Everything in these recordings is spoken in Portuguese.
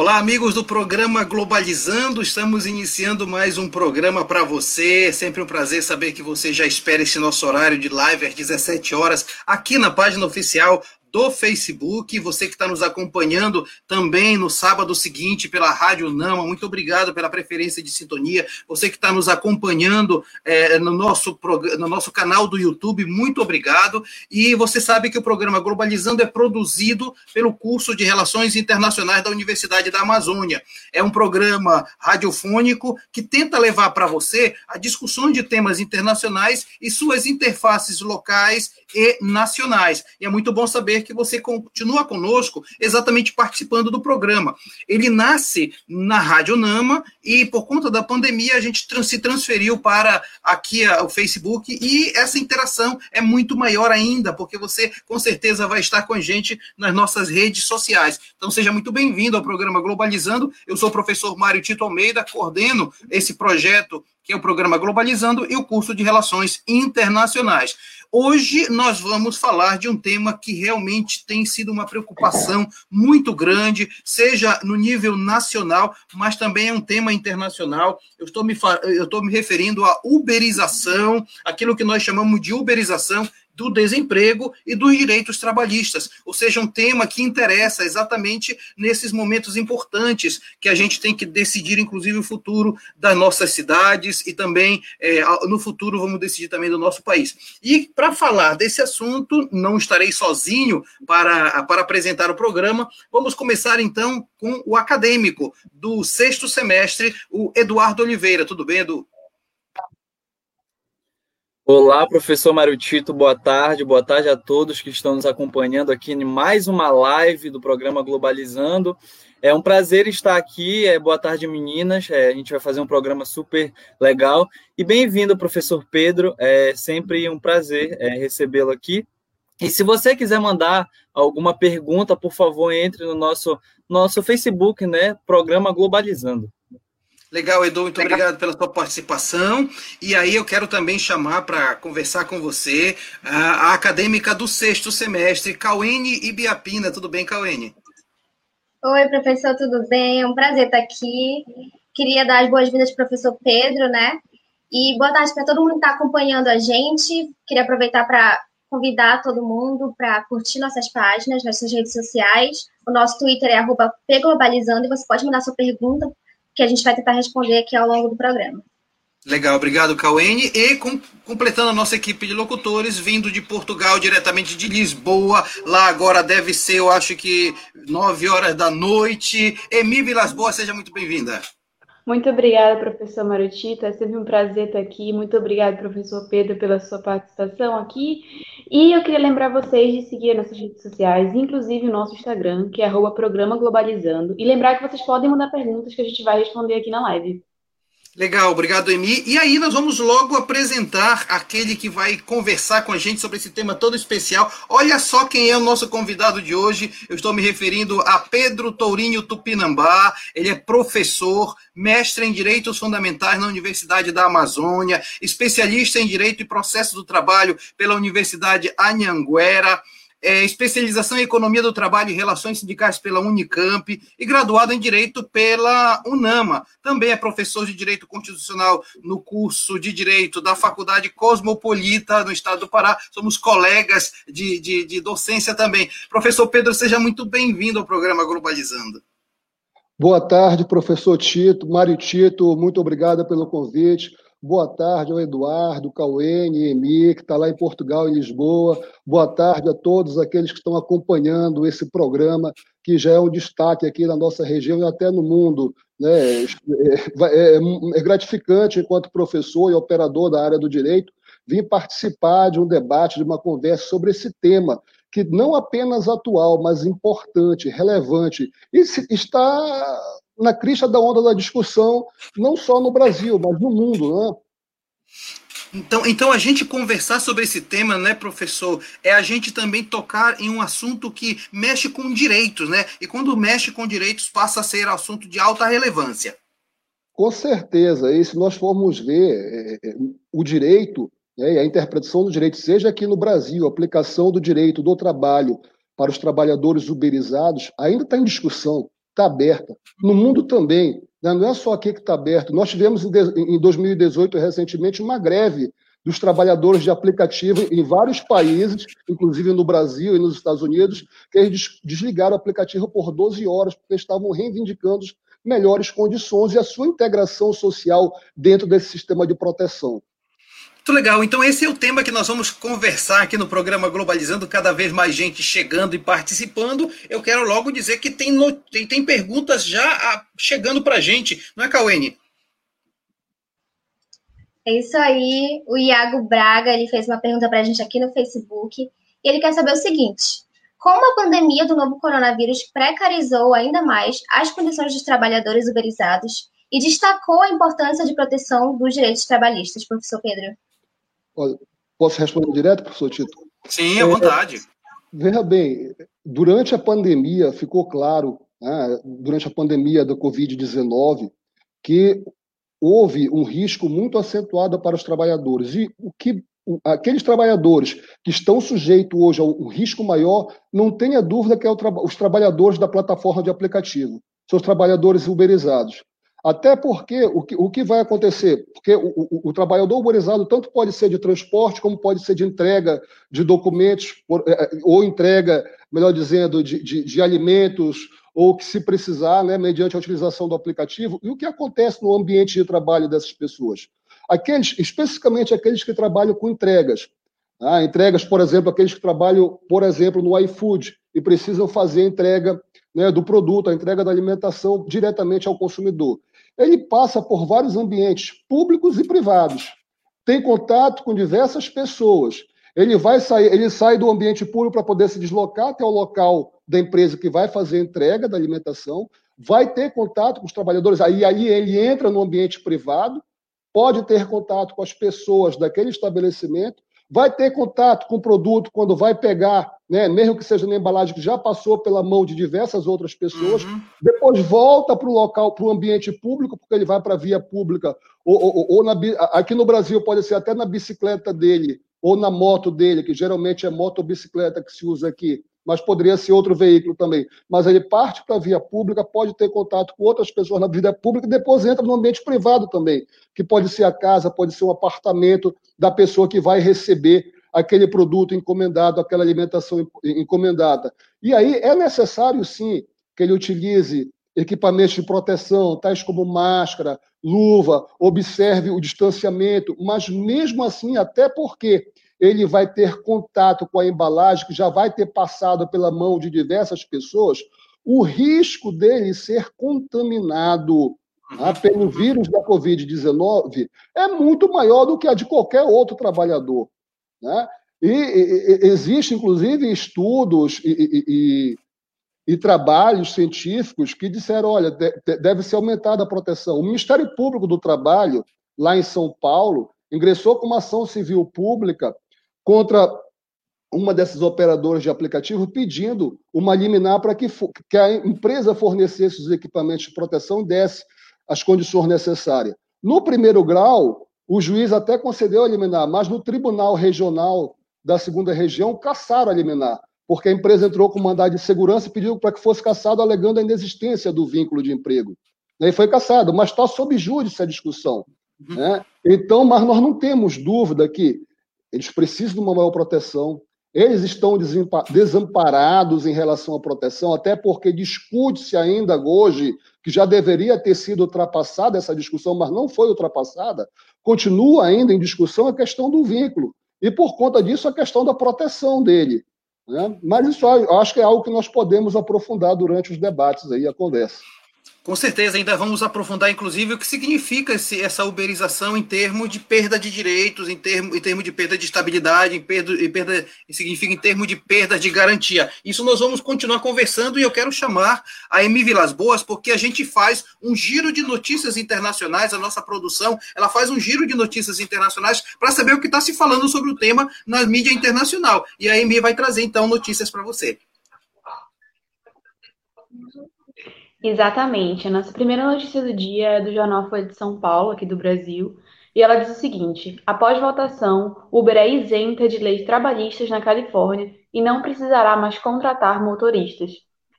Olá, amigos do programa Globalizando. Estamos iniciando mais um programa para você. Sempre um prazer saber que você já espera esse nosso horário de live às 17 horas aqui na página oficial do Facebook, você que está nos acompanhando também no sábado seguinte pela Rádio Nama, muito obrigado pela preferência de sintonia. Você que está nos acompanhando é, no, nosso, no nosso canal do YouTube, muito obrigado. E você sabe que o programa Globalizando é produzido pelo curso de Relações Internacionais da Universidade da Amazônia. É um programa radiofônico que tenta levar para você a discussão de temas internacionais e suas interfaces locais e nacionais. E é muito bom saber que você continua conosco, exatamente participando do programa. Ele nasce na Rádio Nama e, por conta da pandemia, a gente se transferiu para aqui o Facebook e essa interação é muito maior ainda, porque você com certeza vai estar com a gente nas nossas redes sociais. Então, seja muito bem-vindo ao programa Globalizando. Eu sou o professor Mário Tito Almeida, coordeno esse projeto que é o programa Globalizando e o curso de Relações Internacionais. Hoje nós vamos falar de um tema que realmente tem sido uma preocupação muito grande, seja no nível nacional, mas também é um tema internacional. Eu estou me, eu estou me referindo à uberização, aquilo que nós chamamos de uberização, do desemprego e dos direitos trabalhistas, ou seja, um tema que interessa exatamente nesses momentos importantes que a gente tem que decidir, inclusive, o futuro das nossas cidades e também é, no futuro vamos decidir também do nosso país. E para falar desse assunto, não estarei sozinho para, para apresentar o programa. Vamos começar então com o acadêmico do sexto semestre, o Eduardo Oliveira. Tudo bem, Edu? Olá, professor Mário Tito, boa tarde, boa tarde a todos que estão nos acompanhando aqui em mais uma live do programa Globalizando. É um prazer estar aqui, é, boa tarde meninas, é, a gente vai fazer um programa super legal. E bem-vindo, professor Pedro, é sempre um prazer é, recebê-lo aqui. E se você quiser mandar alguma pergunta, por favor, entre no nosso, nosso Facebook, né, Programa Globalizando. Legal, Edu, muito Legal. obrigado pela sua participação. E aí eu quero também chamar para conversar com você a, a, acadêmica do sexto semestre, Cauene Ibiapina. Tudo bem, Cauene? Oi, professor, tudo bem? É um prazer estar aqui. Queria dar as boas-vindas para o professor Pedro, né? E boa tarde para todo mundo que está acompanhando a gente. Queria aproveitar para convidar todo mundo para curtir nossas páginas, nossas redes sociais. O nosso Twitter é pglobalizando e você pode mandar sua pergunta que a gente vai tentar responder aqui ao longo do programa. Legal, obrigado, Cauene. E com, completando a nossa equipe de locutores, vindo de Portugal, diretamente de Lisboa. Lá agora deve ser, eu acho que, nove horas da noite. Emi Vilas Boas, seja muito bem-vinda. Muito obrigada, professor Marutita. É sempre um prazer estar aqui. Muito obrigada, professor Pedro, pela sua participação aqui. E eu queria lembrar vocês de seguir nossas redes sociais, inclusive o nosso Instagram, que é Programa Globalizando. E lembrar que vocês podem mandar perguntas que a gente vai responder aqui na live. Legal, obrigado, Emi. E aí nós vamos logo apresentar aquele que vai conversar com a gente sobre esse tema todo especial. Olha só quem é o nosso convidado de hoje. Eu estou me referindo a Pedro Tourinho Tupinambá. Ele é professor, mestre em Direitos Fundamentais na Universidade da Amazônia, especialista em Direito e Processo do Trabalho pela Universidade Anhanguera é, especialização em Economia do Trabalho e Relações Sindicais pela Unicamp e graduado em Direito pela UNAMA. Também é professor de Direito Constitucional no curso de Direito da Faculdade Cosmopolita no estado do Pará. Somos colegas de, de, de docência também. Professor Pedro, seja muito bem-vindo ao programa Globalizando. Boa tarde, professor Tito. Mário Tito, muito obrigado pelo convite. Boa tarde ao Eduardo, Cauene, Emi, que está lá em Portugal, em Lisboa. Boa tarde a todos aqueles que estão acompanhando esse programa, que já é um destaque aqui na nossa região e até no mundo. Né? É, é, é gratificante, enquanto professor e operador da área do direito, vir participar de um debate, de uma conversa sobre esse tema, que não apenas atual, mas importante, relevante, e está na crista da onda da discussão, não só no Brasil, mas no mundo, né? Então, então, a gente conversar sobre esse tema, né, professor, é a gente também tocar em um assunto que mexe com direitos, né? E quando mexe com direitos, passa a ser assunto de alta relevância. Com certeza. E se nós formos ver é, é, o direito né, a interpretação do direito, seja aqui no Brasil, a aplicação do direito do trabalho para os trabalhadores uberizados, ainda está em discussão está aberta. No mundo também. Né? Não é só aqui que está aberto. Nós tivemos em 2018, recentemente, uma greve dos trabalhadores de aplicativo em vários países, inclusive no Brasil e nos Estados Unidos, que eles desligaram o aplicativo por 12 horas, porque estavam reivindicando melhores condições e a sua integração social dentro desse sistema de proteção. Muito legal. Então, esse é o tema que nós vamos conversar aqui no programa Globalizando, cada vez mais gente chegando e participando. Eu quero logo dizer que tem, tem, tem perguntas já ah, chegando para a gente, não é, Cauene? É isso aí. O Iago Braga ele fez uma pergunta para a gente aqui no Facebook. E ele quer saber o seguinte: como a pandemia do novo coronavírus precarizou ainda mais as condições dos trabalhadores uberizados e destacou a importância de proteção dos direitos trabalhistas, professor Pedro? Olha, posso responder direto, professor Tito? Sim, à vontade. É, veja bem, durante a pandemia ficou claro, né, durante a pandemia da Covid-19, que houve um risco muito acentuado para os trabalhadores. E o que aqueles trabalhadores que estão sujeitos hoje ao risco maior, não tenha dúvida que é tra os trabalhadores da plataforma de aplicativo, são os trabalhadores uberizados. Até porque o que, o que vai acontecer? Porque o, o, o, trabalhador uberizado tanto pode ser de transporte, como pode ser de entrega de documentos, é, é, ou entrega, melhor dizendo, de, de, de alimentos, ou que se precisar, né, mediante a utilização do aplicativo. E o que acontece no ambiente de trabalho dessas pessoas? Aqueles, especificamente aqueles que trabalham com entregas. Tá? Entregas, por exemplo, aqueles que trabalham, por exemplo, no iFood e precisam fazer a entrega né, do produto, a entrega da alimentação diretamente ao consumidor. Ele passa por vários ambientes públicos e privados. Tem contato com diversas pessoas. Ele vai sair, ele sai do ambiente público para poder se deslocar até o local da empresa que vai fazer a entrega da alimentação, vai ter contato com os trabalhadores, aí, aí ele entra no ambiente privado, pode ter contato com as pessoas daquele estabelecimento, vai ter contato com o produto quando vai pegar, né, mesmo que seja na embalagem que já passou pela mão de diversas outras pessoas, uhum. depois volta para o local, para o ambiente público, porque ele vai para a via pública, ou, ou, ou na, aqui no Brasil pode ser até na bicicleta dele, ou na moto dele, que geralmente é moto ou bicicleta que se usa aqui mas poderia ser outro veículo também. Mas ele parte para a via pública, pode ter contato com outras pessoas na vida pública e depois entra no ambiente privado também, que pode ser a casa, pode ser um apartamento da pessoa que vai receber aquele produto encomendado, aquela alimentação encomendada. E aí é necessário, sim, que ele utilize equipamentos de proteção, tais como máscara, luva, observe o distanciamento, mas mesmo assim, até porque ele vai ter contato com a embalagem, que já vai ter passado pela mão de diversas pessoas, o risco dele ser contaminado tá, pelo vírus da Covid-19 é muito maior do que a de qualquer outro trabalhador. Né? E, e, existe, inclusive, estudos e, e, e, trabalhos científicos que disseram: olha, deve ser aumentada a proteção. O Ministério Público do Trabalho, lá em São Paulo, ingressou com uma ação civil pública contra uma dessas operadoras de aplicativo pedindo uma liminar para que, que a empresa fornecesse os equipamentos de proteção e desse as condições necessárias. No primeiro grau, o juiz até concedeu a liminar, mas no Tribunal Regional da Segunda Região cassaram a liminar, porque a empresa entrou com mandado de segurança e pediu para que fosse cassado, alegando a inexistência do vínculo de emprego. E foi cassado, mas está sob júdice a discussão. Uhum. Né? Então, mas nós não temos dúvida que eles precisam de uma maior proteção. Eles estão desamparados em relação à proteção, até porque discute-se ainda hoje que já deveria ter sido ultrapassada essa discussão, mas não foi ultrapassada. Continua ainda em discussão a questão do vínculo. E, por conta disso, a questão da proteção dele. Né? Mas isso eu acho que é algo que nós podemos aprofundar durante os debates aí, a conversa. Com certeza, ainda vamos aprofundar, inclusive, o que significa esse, essa uberização em termos de perda de direitos, em termos em termo de perda de estabilidade, em, perda, em perda, significa em termos de perda de garantia. Isso nós vamos continuar conversando e eu quero chamar a Emi Vilas Boas, porque a gente faz um giro de notícias internacionais, a nossa produção, ela faz um giro de notícias internacionais para saber o que está se falando sobre o tema na mídia internacional. E a Emi vai trazer, então, notícias para você. Exatamente. A nossa primeira notícia do dia é do jornal Folha de São Paulo, aqui do Brasil, e ela diz o seguinte: após votação, Uber é isenta de leis trabalhistas na Califórnia e não precisará mais contratar motoristas.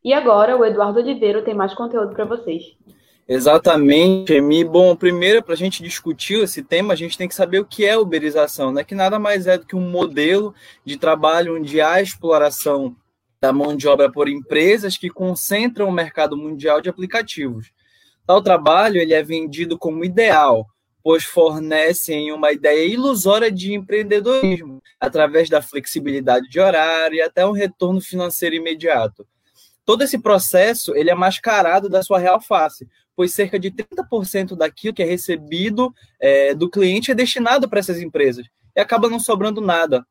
E agora o Eduardo Oliveira tem mais conteúdo para vocês. Exatamente, Emi. Bom, primeiro, para a gente discutir esse tema, a gente tem que saber o que é uberização, né? que nada mais é do que um modelo de trabalho onde há exploração da mão de obra por empresas que concentram o mercado mundial de aplicativos. Tal trabalho ele é vendido como ideal, pois fornecem uma ideia ilusória de empreendedorismo, através da flexibilidade de horário e até um retorno financeiro imediato. Todo esse processo ele é mascarado da sua real face, pois cerca de 30% daquilo que é recebido é, do cliente é destinado para essas empresas e acaba não sobrando nada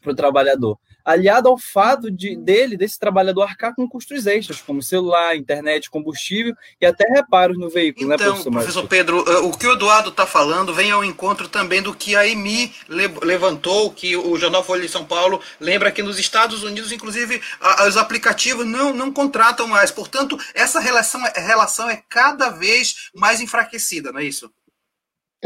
para o trabalhador. Aliado ao fato de, dele, desse trabalhador, arcar com custos extras, como celular, internet, combustível e até reparos no veículo, então, né, professor? Professor Pedro, eh, o que o Eduardo está falando vem ao encontro também do que a EMI levantou, que o Jornal Folha de São Paulo lembra que nos Estados Unidos, inclusive, os aplicativos não, não contratam mais. Portanto, essa relação, relação é cada vez mais enfraquecida, não é isso?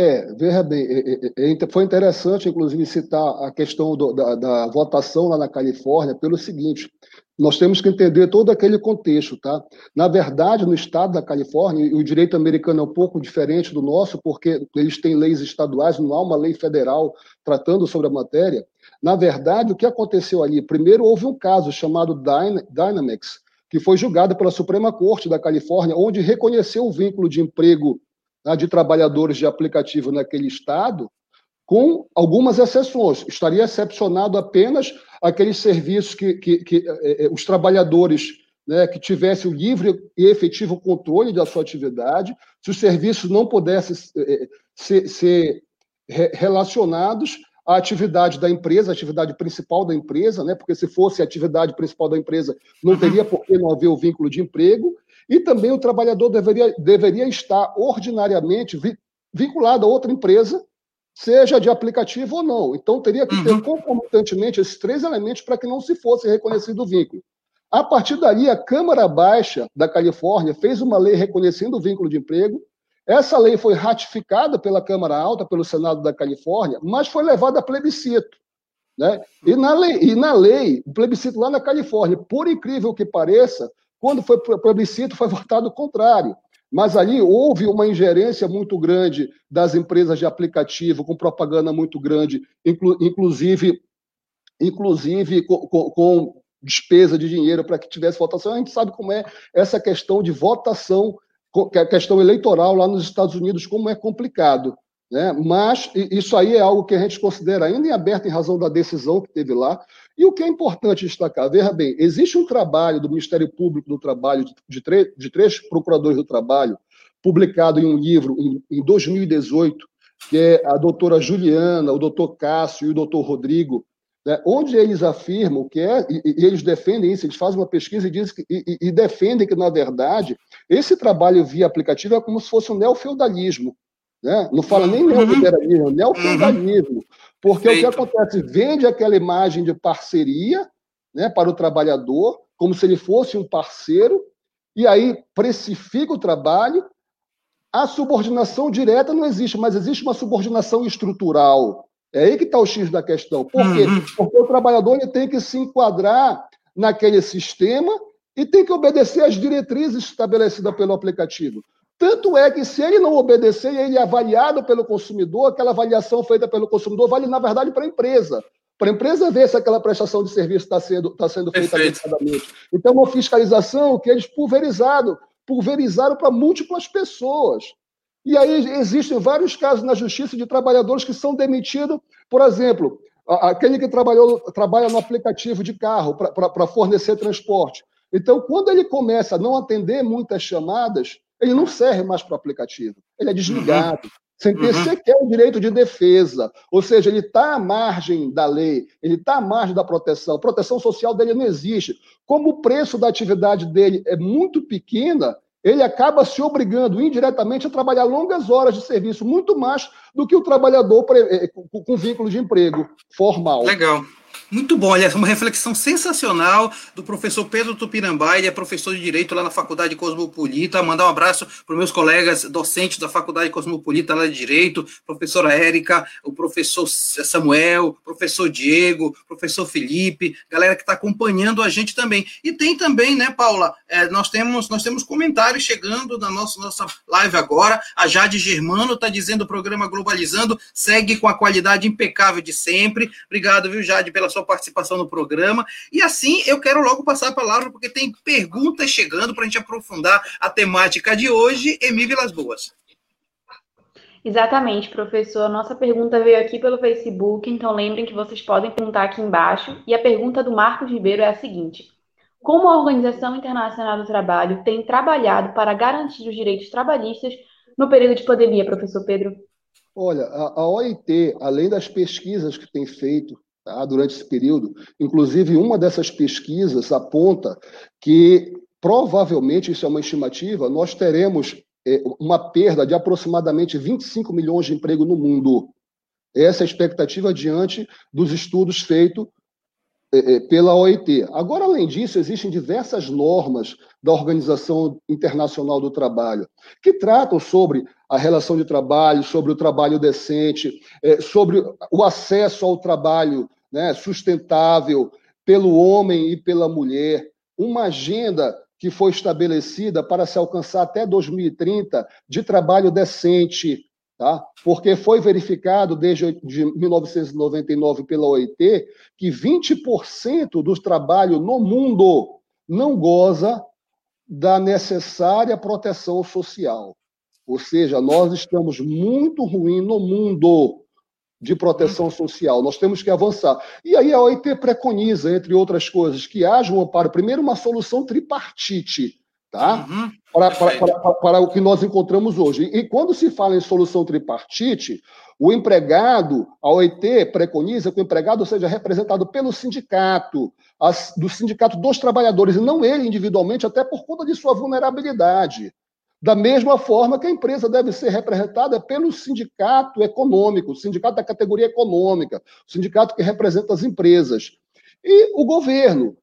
É, veja bem, é, é, é, foi interessante, inclusive, citar a questão do, da, da, votação lá na Califórnia pelo seguinte: nós temos que entender todo aquele contexto, tá? Na verdade, no estado da Califórnia, e o direito americano é um pouco diferente do nosso, porque eles têm leis estaduais, não há uma lei federal tratando sobre a matéria. Na verdade, o que aconteceu ali? Primeiro, houve um caso chamado Dynamics, que foi julgado pela Suprema Corte da Califórnia, onde reconheceu o vínculo de emprego né, de trabalhadores de aplicativo naquele estado, com algumas exceções. Estaria excepcionado apenas aqueles serviços que, que, que eh, eh, os trabalhadores né, que tivessem o livre e efetivo controle da sua atividade, se os serviços não pudessem eh, ser, ser relacionados à atividade da empresa, a atividade principal da empresa, né, porque se fosse a atividade principal da empresa, não uhum. teria por que não haver o vínculo de emprego, e também o trabalhador deveria, deveria estar ordinariamente vinculado a outra empresa, seja de aplicativo ou não. Então, teria que ter uhum. concomitantemente esses três elementos para que não se fosse reconhecido o vínculo. A partir daí, a Câmara Baixa da Califórnia fez uma lei reconhecendo o vínculo de emprego. Essa lei foi ratificada pela Câmara Alta, pelo Senado da Califórnia, mas foi levada a plebiscito. Né? E, na lei, e na lei, o plebiscito lá na Califórnia, por incrível que pareça, quando foi plebiscito, foi votado o contrário. Mas ali houve uma ingerência muito grande das empresas de aplicativo, com propaganda muito grande, inclu inclusive, inclusive com, com, com despesa de dinheiro para que tivesse votação. A gente sabe como é essa questão de votação, questão eleitoral lá nos Estados Unidos, como é complicado. Né? Mas isso aí é algo que a gente considera ainda em aberto em razão da decisão que teve lá. E o que é importante destacar, veja bem, existe um trabalho do Ministério Público do Trabalho, de, de três procuradores do trabalho, publicado em um livro em, em 2018, que é a doutora Juliana, o doutor Cássio e o doutor Rodrigo, né, onde eles afirmam que é, e, e, eles defendem isso, eles fazem uma pesquisa e, dizem que, e, e defendem que, na verdade, esse trabalho via aplicativo é como se fosse um neofeudalismo. Né? Não fala nem uhum. neoliberalismo, neofeudalismo. Uhum. Porque Feito. o que acontece? Vende aquela imagem de parceria né, para o trabalhador, como se ele fosse um parceiro, e aí precifica o trabalho. A subordinação direta não existe, mas existe uma subordinação estrutural. É aí que está o X da questão. Por quê? Uhum. Porque o trabalhador ele tem que se enquadrar naquele sistema e tem que obedecer às diretrizes estabelecidas pelo aplicativo. Tanto é que, se ele não obedecer e ele é avaliado pelo consumidor, aquela avaliação feita pelo consumidor vale, na verdade, para a empresa. Para a empresa ver se aquela prestação de serviço está sendo, tá sendo feita adequadamente. Então, uma fiscalização que eles pulverizaram, pulverizaram para múltiplas pessoas. E aí existem vários casos na justiça de trabalhadores que são demitidos, por exemplo, aquele que trabalhou, trabalha no aplicativo de carro para fornecer transporte. Então, quando ele começa a não atender muitas chamadas, ele não serve mais para o aplicativo, ele é desligado, uhum. sem ter uhum. sequer o direito de defesa. Ou seja, ele está à margem da lei, ele está à margem da proteção. A proteção social dele não existe. Como o preço da atividade dele é muito pequena, ele acaba se obrigando indiretamente a trabalhar longas horas de serviço, muito mais do que o trabalhador eh, com vínculo de emprego formal. Legal. Muito bom, aliás, uma reflexão sensacional do professor Pedro Tupinambá, ele é professor de Direito lá na Faculdade Cosmopolita. Mandar um abraço para os meus colegas docentes da Faculdade Cosmopolita lá de Direito, professora Érica, o professor Samuel, professor Diego, professor Felipe, galera que está acompanhando a gente também. E tem também, né, Paula, é, nós, temos, nós temos comentários chegando na nossa, nossa live agora. A Jade Germano está dizendo o programa Globalizando segue com a qualidade impecável de sempre. Obrigado, viu, Jade, pela sua sua participação no programa. E assim eu quero logo passar a palavra, porque tem perguntas chegando para a gente aprofundar a temática de hoje. Emi Vilas Boas. Exatamente, professor. Nossa pergunta veio aqui pelo Facebook, então lembrem que vocês podem perguntar aqui embaixo. E a pergunta do Marcos Ribeiro é a seguinte: Como a Organização Internacional do Trabalho tem trabalhado para garantir os direitos trabalhistas no período de pandemia, professor Pedro? Olha, a, a OIT, além das pesquisas que tem feito tá, durante esse período. Inclusive, uma dessas pesquisas aponta que provavelmente, isso é uma estimativa, nós teremos é, uma perda de aproximadamente 25 milhões de emprego no mundo. Essa é a expectativa diante dos estudos feitos é, é, pela OIT. Agora, além disso, existem diversas normas da Organização Internacional do Trabalho que tratam sobre a relação de trabalho, sobre o trabalho decente, é, sobre o acesso ao trabalho né, sustentável pelo homem e pela mulher, uma agenda que foi estabelecida para se alcançar até 2030 de trabalho decente, tá? porque foi verificado desde de 1999 pela OIT que 20% do trabalho no mundo não goza da necessária proteção social. Ou seja, nós estamos muito ruim no mundo de proteção social. Nós temos que avançar. E aí a OIT preconiza, entre outras coisas, que haja um amparo, primeiro uma solução tripartite, tá? Uhum. Para, para, para, para, o que nós encontramos hoje. E quando se fala em solução tripartite, o empregado, a OIT preconiza que o empregado seja representado pelo sindicato, as, do sindicato dos trabalhadores, e não ele individualmente, até por conta de sua vulnerabilidade. Da mesma forma que a empresa deve ser representada pelo sindicato econômico, o sindicato da categoria econômica, o sindicato que representa as empresas. E o governo.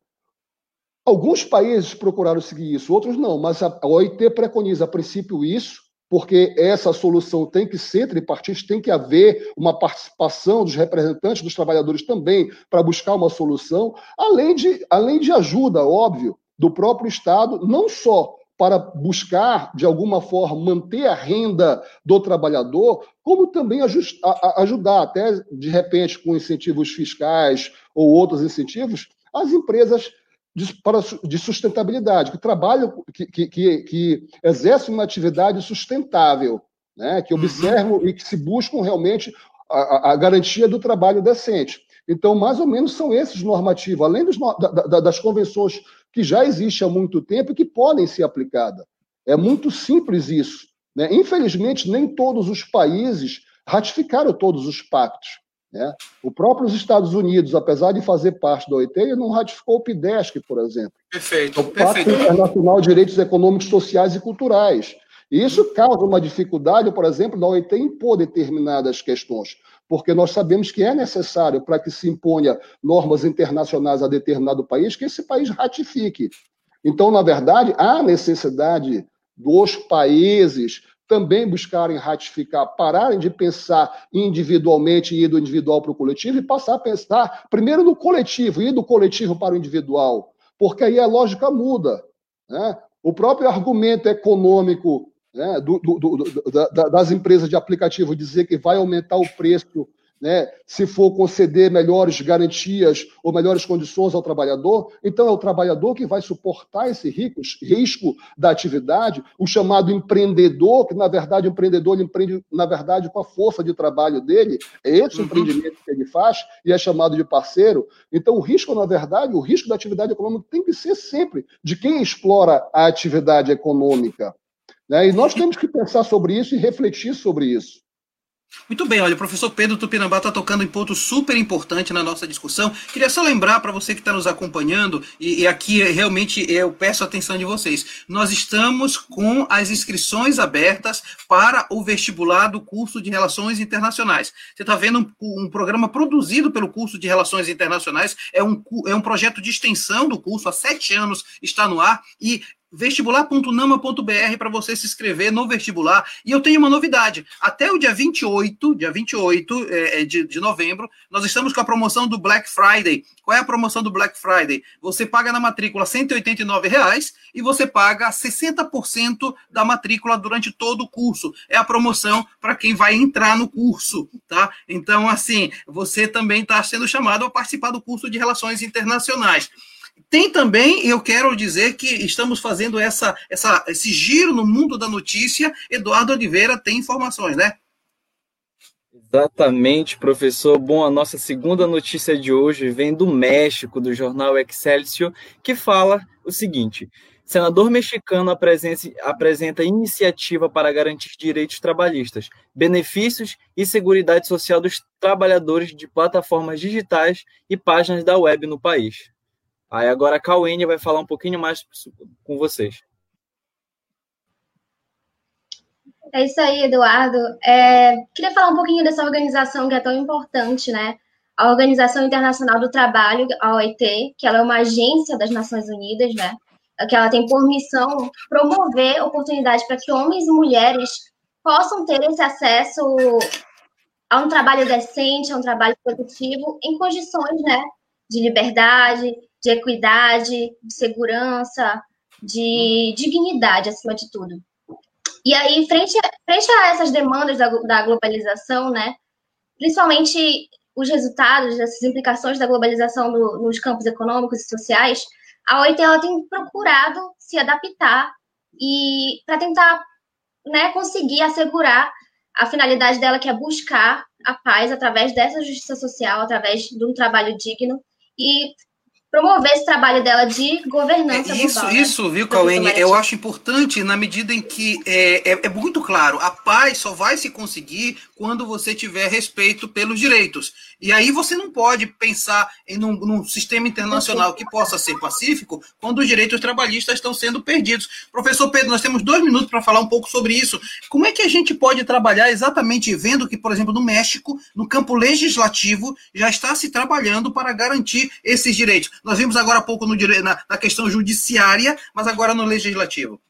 Alguns países procuraram seguir isso, outros não, mas a OIT preconiza a princípio isso, porque essa solução tem que ser tripartite, tem que haver uma participação dos representantes dos trabalhadores também para buscar uma solução, além de, além de ajuda, óbvio, do próprio Estado, não só para buscar, de alguma forma, manter a renda do trabalhador, como também ajudar, até de repente, com incentivos fiscais ou outros incentivos, as empresas de, para, de sustentabilidade, que trabalham, que, que, que, exercem uma atividade sustentável, né? que uhum. observam uhum. e que se buscam realmente a, a, garantia do trabalho decente. Então, mais ou menos são esses normativos, além dos, da, da, das convenções que já existem há muito tempo e que podem ser aplicadas. É muito simples isso. Né? Infelizmente, nem todos os países ratificaram todos os pactos. Né? O próprio Estados Unidos, apesar de fazer parte da OIT, não ratificou o PIDESC, por exemplo. Perfeito. O Pacto perfeito. Internacional de Direitos Econômicos, Sociais e Culturais. E isso causa uma dificuldade, por exemplo, da OIT impor determinadas questões porque nós sabemos que é necessário para que se imponha normas internacionais a determinado país que esse país ratifique. Então, na verdade, há necessidade dos países também buscarem ratificar, pararem de pensar individualmente e ir do individual para o coletivo e passar a pensar primeiro no coletivo, ir do coletivo para o individual, porque aí a lógica muda. Né? O próprio argumento econômico né, do, do, do, da, das empresas de aplicativo dizer que vai aumentar o preço né, se for conceder melhores garantias ou melhores condições ao trabalhador, então é o trabalhador que vai suportar esse risco da atividade, o chamado empreendedor, que na verdade o empreendedor ele empreende, na verdade, com a força de trabalho dele, é esse uhum. empreendimento que ele faz e é chamado de parceiro. Então o risco, na verdade, o risco da atividade econômica tem que ser sempre de quem explora a atividade econômica. Né? E nós temos que pensar sobre isso e refletir sobre isso. Muito bem, olha, o professor Pedro Tupinambá está tocando em ponto super importante na nossa discussão. Queria só lembrar para você que está nos acompanhando, e, e, aqui realmente eu peço a atenção de vocês, nós estamos com as inscrições abertas para o vestibular do curso de Relações Internacionais. Você está vendo um, um, programa produzido pelo curso de Relações Internacionais, é um, é um projeto de extensão do curso, há sete anos está no ar, e vestibular.nama.br para você se inscrever no vestibular. E eu tenho uma novidade. Até o dia 28, dia 28 é, é, de, de novembro, nós estamos com a promoção do Black Friday. Qual é a promoção do Black Friday? Você paga na matrícula 189 reais e você paga 60% da matrícula durante todo o curso. É a promoção para quem vai entrar no curso, tá? Então, assim, você também está sendo chamado a participar do curso de Relações Internacionais. Tem também, eu quero dizer que estamos fazendo essa, essa, esse giro no mundo da notícia. Eduardo Oliveira tem informações, né? Exatamente, professor. Bom, a nossa segunda notícia de hoje vem do México, do jornal Excelsior, que fala o seguinte: senador mexicano apresenta, iniciativa para garantir direitos trabalhistas, benefícios e segurança social dos trabalhadores de plataformas digitais e páginas da web no país. Aí agora a Cauene vai falar um pouquinho mais com vocês. É isso aí, Eduardo. É, queria falar um pouquinho dessa organização que é tão importante, né? A Organização Internacional do Trabalho, a OIT, que ela é uma agência das Nações Unidas, né? Que ela tem por missão promover oportunidades para que homens e mulheres possam ter esse acesso a um trabalho decente, a um trabalho produtivo, em condições, né, de liberdade, de equidade, de segurança, de dignidade, acima de tudo. E aí, frente a, frente a essas demandas da, da globalização, né, principalmente os resultados, essas implicações da globalização no, nos campos econômicos e sociais, a OIT ela tem procurado se adaptar e para tentar né, conseguir assegurar a finalidade dela, que é buscar a paz através dessa justiça social, através de um trabalho digno e promover esse trabalho dela de governança é, isso, global. Né? Isso, viu, Cauene? Eu acho importante na medida em que é, é, é, muito claro, a paz só vai se conseguir quando você tiver respeito pelos direitos. E aí você não pode pensar em um, num sistema internacional que possa ser pacífico quando os direitos trabalhistas estão sendo perdidos. Professor Pedro, nós temos dois minutos para falar um pouco sobre isso. Como é que a gente pode trabalhar exatamente vendo que, por exemplo, no México, no campo legislativo, já está se trabalhando para garantir esses direitos? Nós vimos agora há pouco no, na, na questão judiciária, mas agora no legislativo.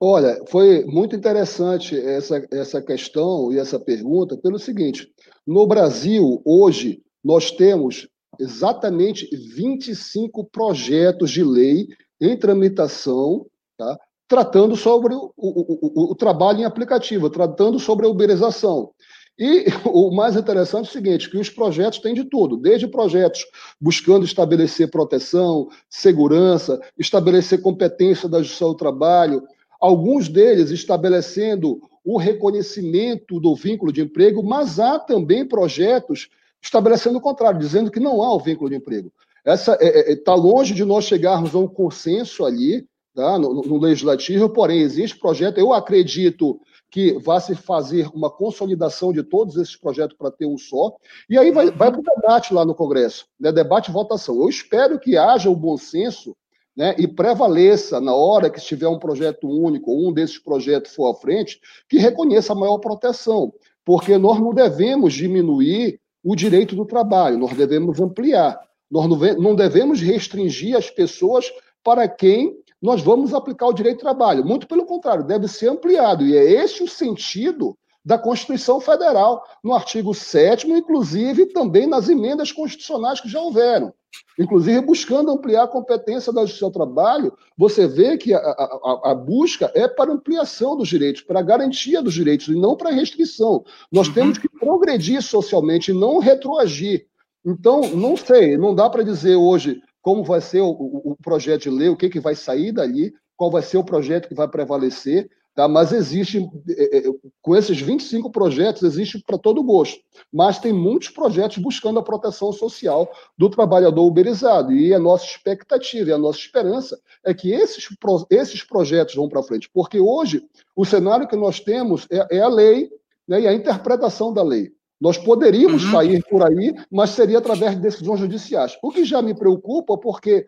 Olha, foi muito interessante essa, essa questão e essa pergunta pelo seguinte: no Brasil, hoje, nós temos exatamente 25 projetos de lei em tramitação, tá? tratando sobre o, o, o, o trabalho em aplicativo, tratando sobre a uberização. E o mais interessante é o seguinte, que os projetos têm de tudo, desde projetos buscando estabelecer proteção, segurança, estabelecer competência da justiça do trabalho, alguns deles estabelecendo o reconhecimento do vínculo de emprego, mas há também projetos estabelecendo o contrário, dizendo que não há o vínculo de emprego. Essa está é, é, tá longe de nós chegarmos a um consenso ali, tá, no, no legislativo, porém existe projeto. Eu acredito que vá se fazer uma consolidação de todos esses projetos para ter um só, e aí vai, vai para o debate lá no Congresso, né, debate e votação. Eu espero que haja o bom senso né, e prevaleça, na hora que estiver um projeto único, ou um desses projetos for à frente, que reconheça a maior proteção, porque nós não devemos diminuir o direito do trabalho, nós devemos ampliar. Nós não devemos restringir as pessoas para quem nós vamos aplicar o direito do trabalho. Muito pelo contrário, deve ser ampliado. E é esse o sentido da Constituição Federal, no artigo 7, inclusive também nas emendas constitucionais que já houveram. Inclusive, buscando ampliar a competência da Justiça do Trabalho, você vê que a, a, a, busca é para ampliação dos direitos, para garantia dos direitos, e não para restrição. Nós uhum. temos que progredir socialmente e não retroagir. Então, não sei, não dá para dizer hoje como vai ser o, o, projeto de lei, o que, que vai sair dali, qual vai ser o projeto que vai prevalecer, tá? mas existe, é, é, com esses 25 projetos, existe para todo gosto, mas tem muitos projetos buscando a proteção social do trabalhador uberizado, e a nossa expectativa e a nossa esperança é que esses, esses projetos vão para frente, porque hoje o cenário que nós temos é, é a lei, né, e a interpretação da lei. Nós poderíamos uhum. sair por aí, mas seria através de decisões judiciais. O que já me preocupa, porque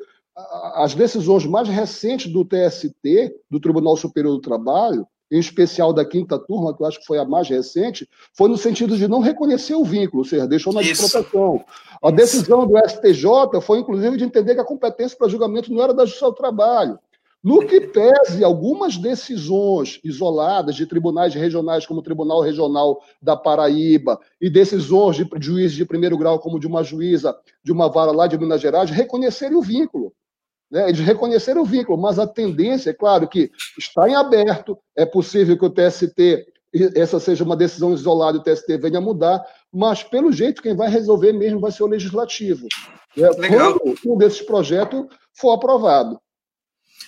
as decisões mais recentes do TST, do Tribunal Superior do Trabalho, em especial da quinta turma, que eu acho que foi a mais recente, foi no sentido de não reconhecer o vínculo, ou seja, deixou na desproteção. A decisão do STJ foi, inclusive, de entender que a competência para julgamento não era da Justiça do Trabalho. No que pese algumas decisões isoladas de tribunais regionais, como o Tribunal Regional da Paraíba, e decisões de juízes de primeiro grau, como de uma juíza de uma vara lá de Minas Gerais, reconhecerem o vínculo. Né? Eles reconheceram o vínculo, mas a tendência, é claro, que está em aberto, é possível que o TST, essa seja uma decisão isolada, o TST venha a mudar, mas pelo jeito quem vai resolver mesmo vai ser o legislativo. Né? Quando um desses projetos for aprovado.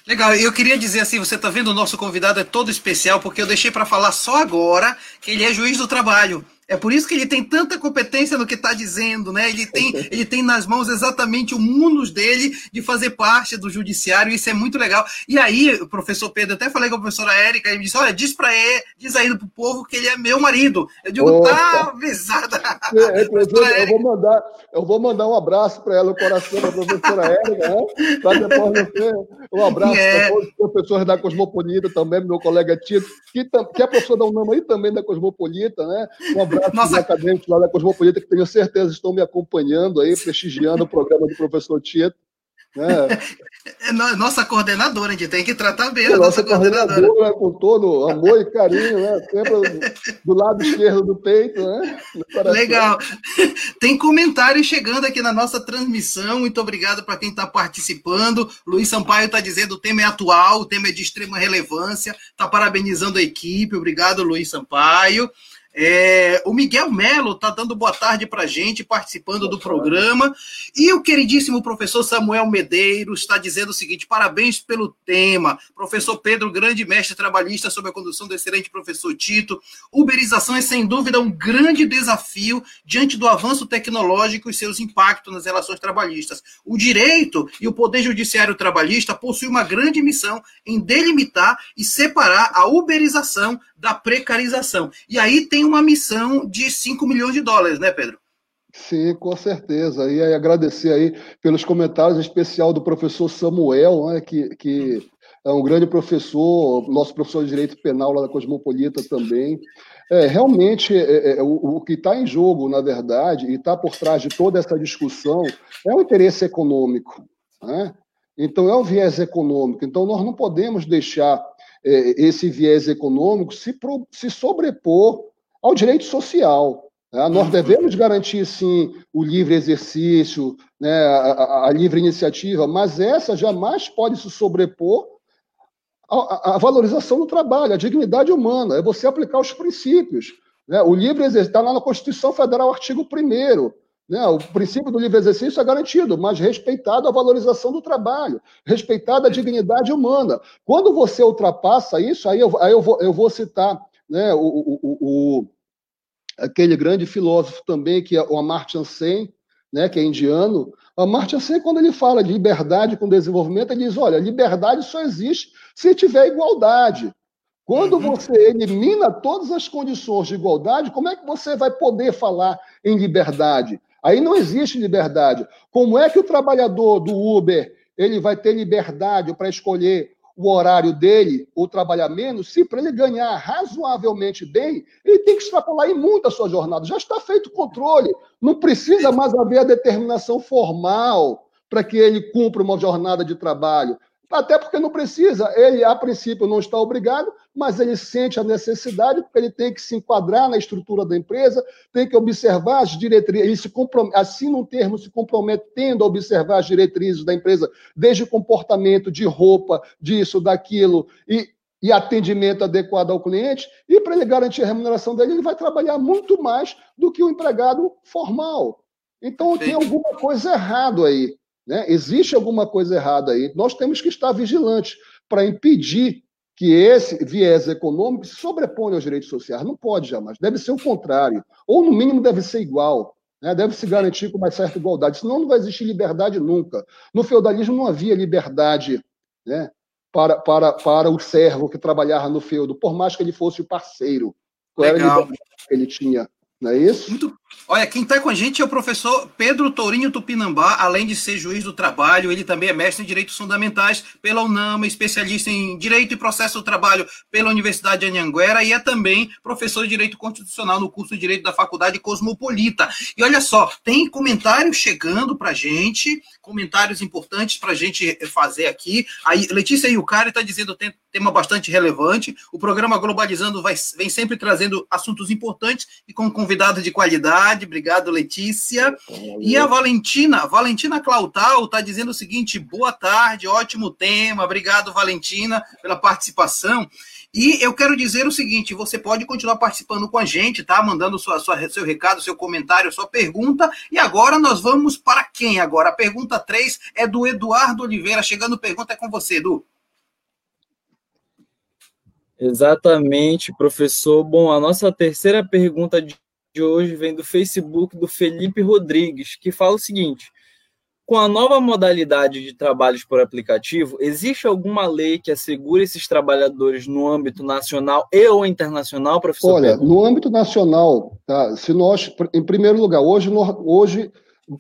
Legal, eu queria dizer assim, você está vendo o nosso convidado é todo especial, porque eu deixei para falar só agora que ele é juiz do trabalho. É por isso que ele tem tanta competência no que está dizendo, né? Ele tem, ele tem nas mãos exatamente o munus dele de fazer parte do judiciário, isso é muito legal. E aí, o professor Pedro, até falei com a professora Érica, ele disse: olha, diz para ele, diz aí pro povo que ele é meu marido. Eu digo, Opa. tá avisada. É, é, eu, vou mandar, eu vou mandar um abraço para ela, o coração da professora Érica, né? Para depois você. Um abraço é. para todos os professores da Cosmopolita também, meu colega Tito, que, que é professor da UNAM aí também da Cosmopolita, né? Um abraço Nossa... acadêmicos lá da Cosmopolita, que tenho certeza estão me acompanhando aí, prestigiando o programa do professor Tito. Né? É nossa coordenadora, a gente tem que tratar bem a nossa, nossa coordenadora. coordenadora. Com todo amor e carinho, né? sempre do lado esquerdo do peito. Né? Legal. Tem comentários chegando aqui na nossa transmissão. Muito obrigado para quem está participando. Luiz Sampaio está dizendo o tema é atual, o tema é de extrema relevância. Está parabenizando a equipe. Obrigado, Luiz Sampaio. É, o Miguel Melo está dando boa tarde para a gente, participando do programa. E o queridíssimo professor Samuel Medeiros está dizendo o seguinte: parabéns pelo tema. Professor Pedro, grande mestre trabalhista, sob a condução do excelente professor Tito. Uberização é, sem dúvida, um grande desafio diante do avanço tecnológico e seus impactos nas relações trabalhistas. O direito e o Poder Judiciário Trabalhista possuem uma grande missão em delimitar e separar a uberização da precarização. E aí tem uma missão de 5 milhões de dólares, né, Pedro? Sim, com certeza. E aí, agradecer aí pelos comentários, em especial do professor Samuel, né, que, que é um grande professor, nosso professor de Direito Penal lá da Cosmopolita também. É, realmente, é, é, é o, o, que está em jogo, na verdade, e está por trás de toda essa discussão, é o interesse econômico. Né? Então, é o viés econômico. Então, nós não podemos deixar esse viés econômico se, pro, se sobrepor ao direito social. Né? Nós devemos garantir, sim, o livre exercício, né, a, a, livre iniciativa, mas essa jamais pode se sobrepor à, à, valorização do trabalho, à dignidade humana, é você aplicar os princípios. Né? O livre exercício está lá na Constituição Federal, artigo 1 né? O princípio do livre exercício é garantido, mas respeitado a valorização do trabalho, respeitado a dignidade humana. Quando você ultrapassa isso, aí eu, aí eu, vou, eu vou citar né, o, o, o, aquele grande filósofo também, que é o Amartya Sen, né, que é indiano. Amartya Sen, quando ele fala de liberdade com desenvolvimento, ele diz, olha, liberdade só existe se tiver igualdade. Quando uhum. você elimina todas as condições de igualdade, como é que você vai poder falar em liberdade? Aí não existe liberdade. Como é que o trabalhador do Uber ele vai ter liberdade para escolher o horário dele ou trabalhar menos, se para ele ganhar razoavelmente bem, ele tem que extrapolar em muito a sua jornada. Já está feito o controle. Não precisa mais haver a determinação formal para que ele cumpra uma jornada de trabalho. Até porque não precisa. Ele, a princípio, não está obrigado, mas ele sente a necessidade, porque ele tem que se enquadrar na estrutura da empresa, tem que observar as diretrizes, ele se compromete, assina um termo se comprometendo a observar as diretrizes da empresa, desde o comportamento de roupa, disso, daquilo, e, e atendimento adequado ao cliente, e para ele garantir a remuneração dele, ele vai trabalhar muito mais do que o empregado formal. Então, tem alguma coisa errada aí. Né? Existe alguma coisa errada aí. Nós temos que estar vigilantes para impedir que esse viés econômico se sobreponha aos direitos sociais. Não pode jamais. Deve ser o contrário. Ou, no mínimo, deve ser igual. Né? Deve se garantir com mais certa igualdade. Senão, não vai existir liberdade nunca. No feudalismo não havia liberdade né? para, para, para o servo que trabalhava no feudo, por mais que ele fosse o parceiro. qual era a liberdade que ele tinha. Não é isso? Muito, Olha, quem está com a gente é o professor Pedro Tourinho Tupinambá, além de ser juiz do trabalho, ele também é mestre em Direitos Fundamentais pela UNAMA, especialista em Direito e Processo do Trabalho pela Universidade de Anhanguera e é também professor de Direito Constitucional no curso de Direito da Faculdade Cosmopolita. E olha só, tem comentários chegando para a gente, comentários importantes para a gente fazer aqui. A Letícia Yucari está dizendo tem tema bastante relevante. O programa Globalizando vai, vem sempre trazendo assuntos importantes e com convidados de qualidade obrigado, Letícia. E a Valentina, Valentina Clautal está dizendo o seguinte: boa tarde, ótimo tema, obrigado, Valentina, pela participação. E eu quero dizer o seguinte: você pode continuar participando com a gente, tá? Mandando sua, sua, seu recado, seu comentário, sua pergunta. E agora nós vamos para quem agora? A pergunta 3 é do Eduardo Oliveira. Chegando pergunta é com você, Edu. Exatamente, professor. Bom, a nossa terceira pergunta de de hoje vem do Facebook do Felipe Rodrigues, que fala o seguinte: com a nova modalidade de trabalhos por aplicativo, existe alguma lei que assegure esses trabalhadores no âmbito nacional e ou internacional, professor? Olha, Pedro? no âmbito nacional, tá, se nós, em primeiro lugar, hoje, hoje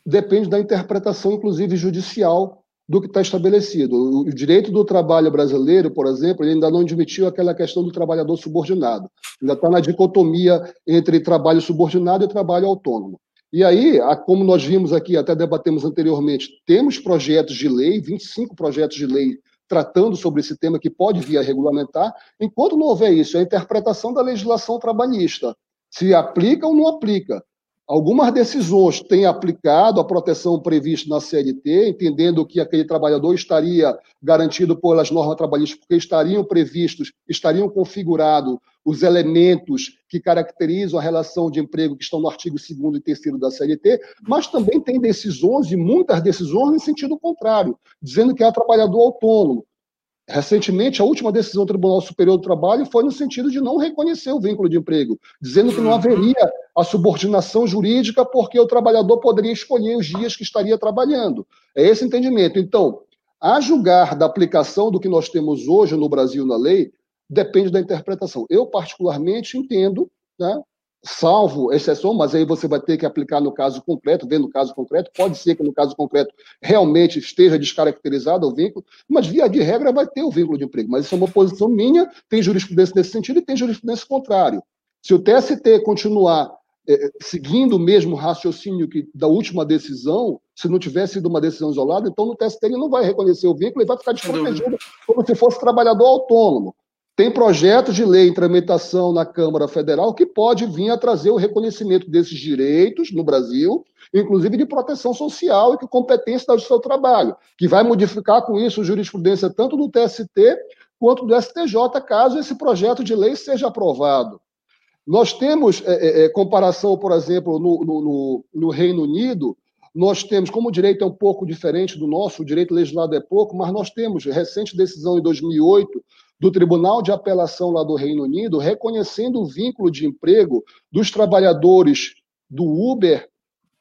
depende da interpretação, inclusive judicial, do que está estabelecido. O direito do trabalho brasileiro, por exemplo, ele ainda não admitiu aquela questão do trabalhador subordinado. Ainda está na dicotomia entre trabalho subordinado e trabalho autônomo. E aí, como nós vimos aqui, até debatemos anteriormente, temos projetos de lei, 25 projetos de lei tratando sobre esse tema que pode vir a regulamentar. Enquanto não houver isso, é a interpretação da legislação trabalhista. Se aplica ou não aplica. Algumas decisões têm aplicado a proteção prevista na CLT, entendendo que aquele trabalhador estaria garantido pelas normas trabalhistas, porque estariam previstos, estariam configurados os elementos que caracterizam a relação de emprego que estão no artigo 2 e 3 da CLT, mas também tem decisões, e muitas decisões, em sentido contrário, dizendo que é trabalhador autônomo. Recentemente, a última decisão do Tribunal Superior do Trabalho foi no sentido de não reconhecer o vínculo de emprego, dizendo que não uhum. haveria a subordinação jurídica porque o trabalhador poderia escolher os dias que estaria trabalhando. É esse entendimento. Então, a julgar da aplicação do que nós temos hoje no Brasil na lei, depende da interpretação. Eu, particularmente, entendo né, salvo exceção, mas aí você vai ter que aplicar no caso concreto, vendo o caso concreto. Pode ser que no caso concreto realmente esteja descaracterizado o vínculo, mas via de regra vai ter o vínculo de emprego. Mas isso é uma posição minha, tem jurisprudência nesse sentido e tem jurisprudência contrário. Se o TST continuar é, seguindo o mesmo raciocínio que da última decisão, se não tivesse sido uma decisão isolada, então no TST ele não vai reconhecer o vínculo e vai ficar desprotegido como se fosse trabalhador autônomo. Tem projetos de lei em tramitação na Câmara Federal que pode vir a trazer o reconhecimento desses direitos no Brasil, inclusive de proteção social e de competência do seu trabalho, que vai modificar com isso a jurisprudência tanto do TST quanto do STJ, caso esse projeto de lei seja aprovado. Nós temos é, é, é comparação, por exemplo, no, no, no Reino Unido, nós temos, como o direito é um pouco diferente do nosso, o direito legislado é pouco, mas nós temos recente decisão em 2008 do Tribunal de Apelação lá do Reino Unido, reconhecendo o vínculo de emprego dos trabalhadores do Uber,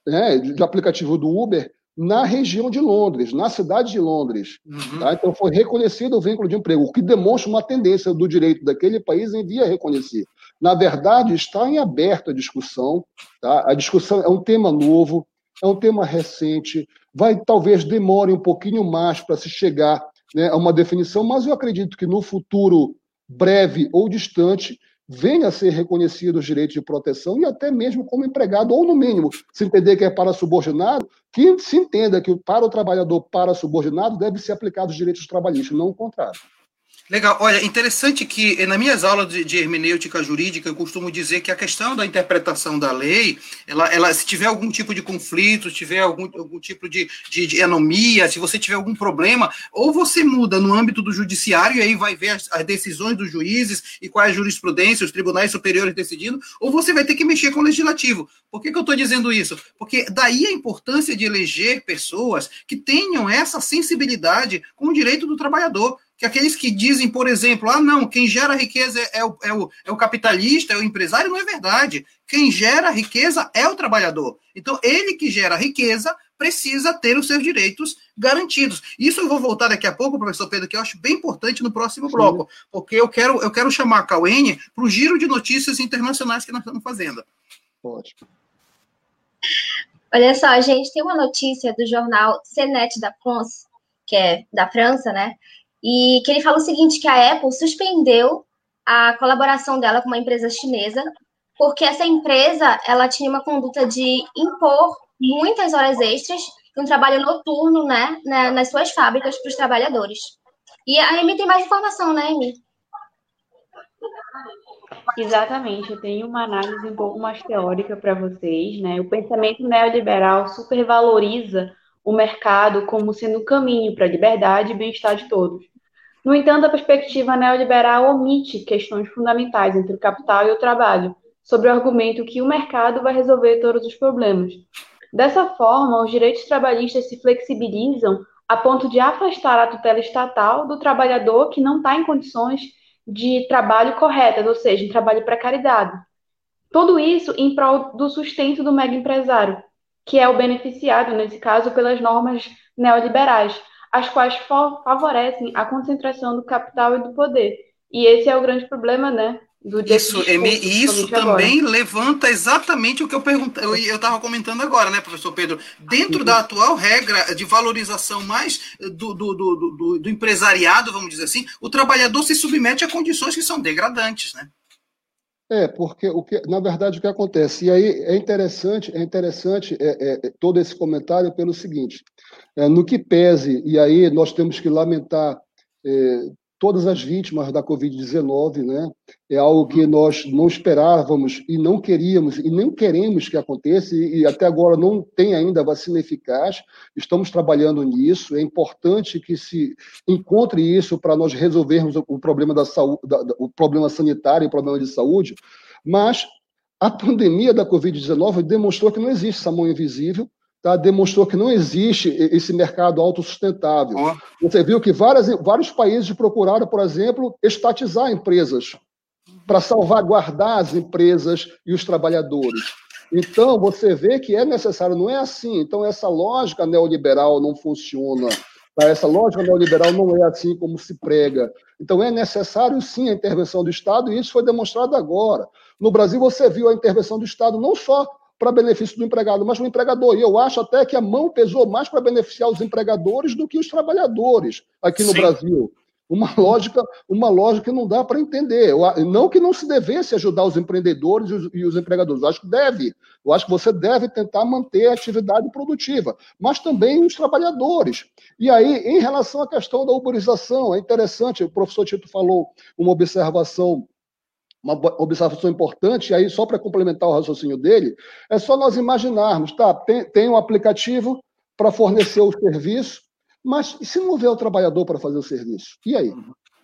né, do aplicativo do Uber, na região de Londres, na cidade de Londres. Uhum. Tá? Então foi reconhecido o vínculo de emprego, o que demonstra uma tendência do direito daquele país em via reconhecer. Na verdade, está em aberta a discussão. Tá? A discussão é um tema novo, é um tema recente, vai talvez demore um pouquinho mais para se chegar né, a uma definição, mas eu acredito que no futuro breve ou distante venha a ser reconhecido os direitos de proteção e até mesmo como empregado, ou no mínimo, se entender que é para subordinado, que se entenda que para o trabalhador para subordinado deve ser aplicado os direitos trabalhistas, não o contrário. Legal. Olha, interessante que eh, nas minhas aulas de, de, hermenêutica jurídica eu costumo dizer que a questão da interpretação da lei, ela, ela se tiver algum tipo de conflito, se tiver algum, algum tipo de, de, de, anomia, se você tiver algum problema, ou você muda no âmbito do judiciário e aí vai ver as, as decisões dos juízes e quais jurisprudências, os tribunais superiores decidindo, ou você vai ter que mexer com o legislativo. Por que, que eu estou dizendo isso? Porque daí a importância de eleger pessoas que tenham essa sensibilidade com o direito do trabalhador que aqueles que dizem, por exemplo, ah, não, quem gera riqueza é o, é, o, é o capitalista, é o empresário, não é verdade. Quem gera riqueza é o trabalhador. Então, ele que gera riqueza precisa ter os seus direitos garantidos. Isso eu vou voltar daqui a pouco, professor Pedro, que eu acho bem importante no próximo Sim. bloco, porque eu quero, eu quero chamar a Cauene para o giro de notícias internacionais que nós estamos fazendo. Ótimo. Olha só, a gente tem uma notícia do jornal CNET da France, que é da França, né? E que ele fala o seguinte, que a Apple suspendeu a colaboração dela com uma empresa chinesa, porque essa empresa, ela tinha uma conduta de impor muitas horas extras um trabalho noturno, né, nas suas fábricas para os trabalhadores. E a Amy tem mais informação, né, Amy? Exatamente, eu tenho uma análise um pouco mais teórica para vocês, né? O pensamento neoliberal supervaloriza o mercado como sendo o caminho para a liberdade e bem-estar de todos. No entanto, a perspectiva neoliberal omite questões fundamentais entre o capital e o trabalho, sobre o argumento que o mercado vai resolver todos os problemas. Dessa forma, os direitos trabalhistas se flexibilizam a ponto de afastar a tutela estatal do trabalhador que não está em condições de trabalho corretas, ou seja, em trabalho precariedade. Tudo isso em prol do sustento do mega empresário, que é o beneficiado, nesse caso, pelas normas neoliberais, as quais favorecem a concentração do capital e do poder. E esse é o grande problema, né, isso, e isso também agora. levanta exatamente o que eu perguntei, eu estava comentando agora, né, professor Pedro? Dentro da atual regra de valorização mais do, do, do, do, do empresariado, vamos dizer assim, o trabalhador se submete a condições que são degradantes, né? É, porque o que, na verdade o que acontece, e aí é interessante, é interessante é, é, todo esse comentário pelo seguinte, é, no que pese, e aí nós temos que lamentar é, todas as vítimas da Covid-19, né? É algo que nós não esperávamos e não queríamos e nem queremos que aconteça e até agora não tem ainda vacina eficaz. Estamos trabalhando nisso. É importante que se encontre isso para nós resolvermos o problema da saúde, o problema sanitário, o problema de saúde. Mas a pandemia da Covid-19 demonstrou que não existe essa mão invisível tá, demonstrou que não existe esse mercado autossustentável. Oh. Você viu que várias, vários países procuraram, por exemplo, estatizar empresas para salvaguardar as empresas e os trabalhadores. Então, você vê que é necessário, não é assim. Então, essa lógica neoliberal não funciona. Tá? Essa lógica neoliberal não é assim como se prega. Então, é necessário, sim, a intervenção do Estado, e isso foi demonstrado agora. No Brasil, você viu a intervenção do Estado não só para benefício do empregado, mas do empregador. E eu acho até que a mão pesou mais para beneficiar os empregadores do que os trabalhadores aqui no Sim. Brasil. Uma lógica, uma lógica que não dá para entender. Não que não se devesse ajudar os empreendedores e os, e os, empregadores. Eu acho que deve. Eu acho que você deve tentar manter a atividade produtiva, mas também os trabalhadores. E aí, em relação à questão da uberização, é interessante, o professor Tito falou uma observação uma observação importante, aí só para complementar o raciocínio dele, é só nós imaginarmos, tá, tem, tem um aplicativo para fornecer o serviço, mas e se não houver o trabalhador para fazer o serviço? E aí?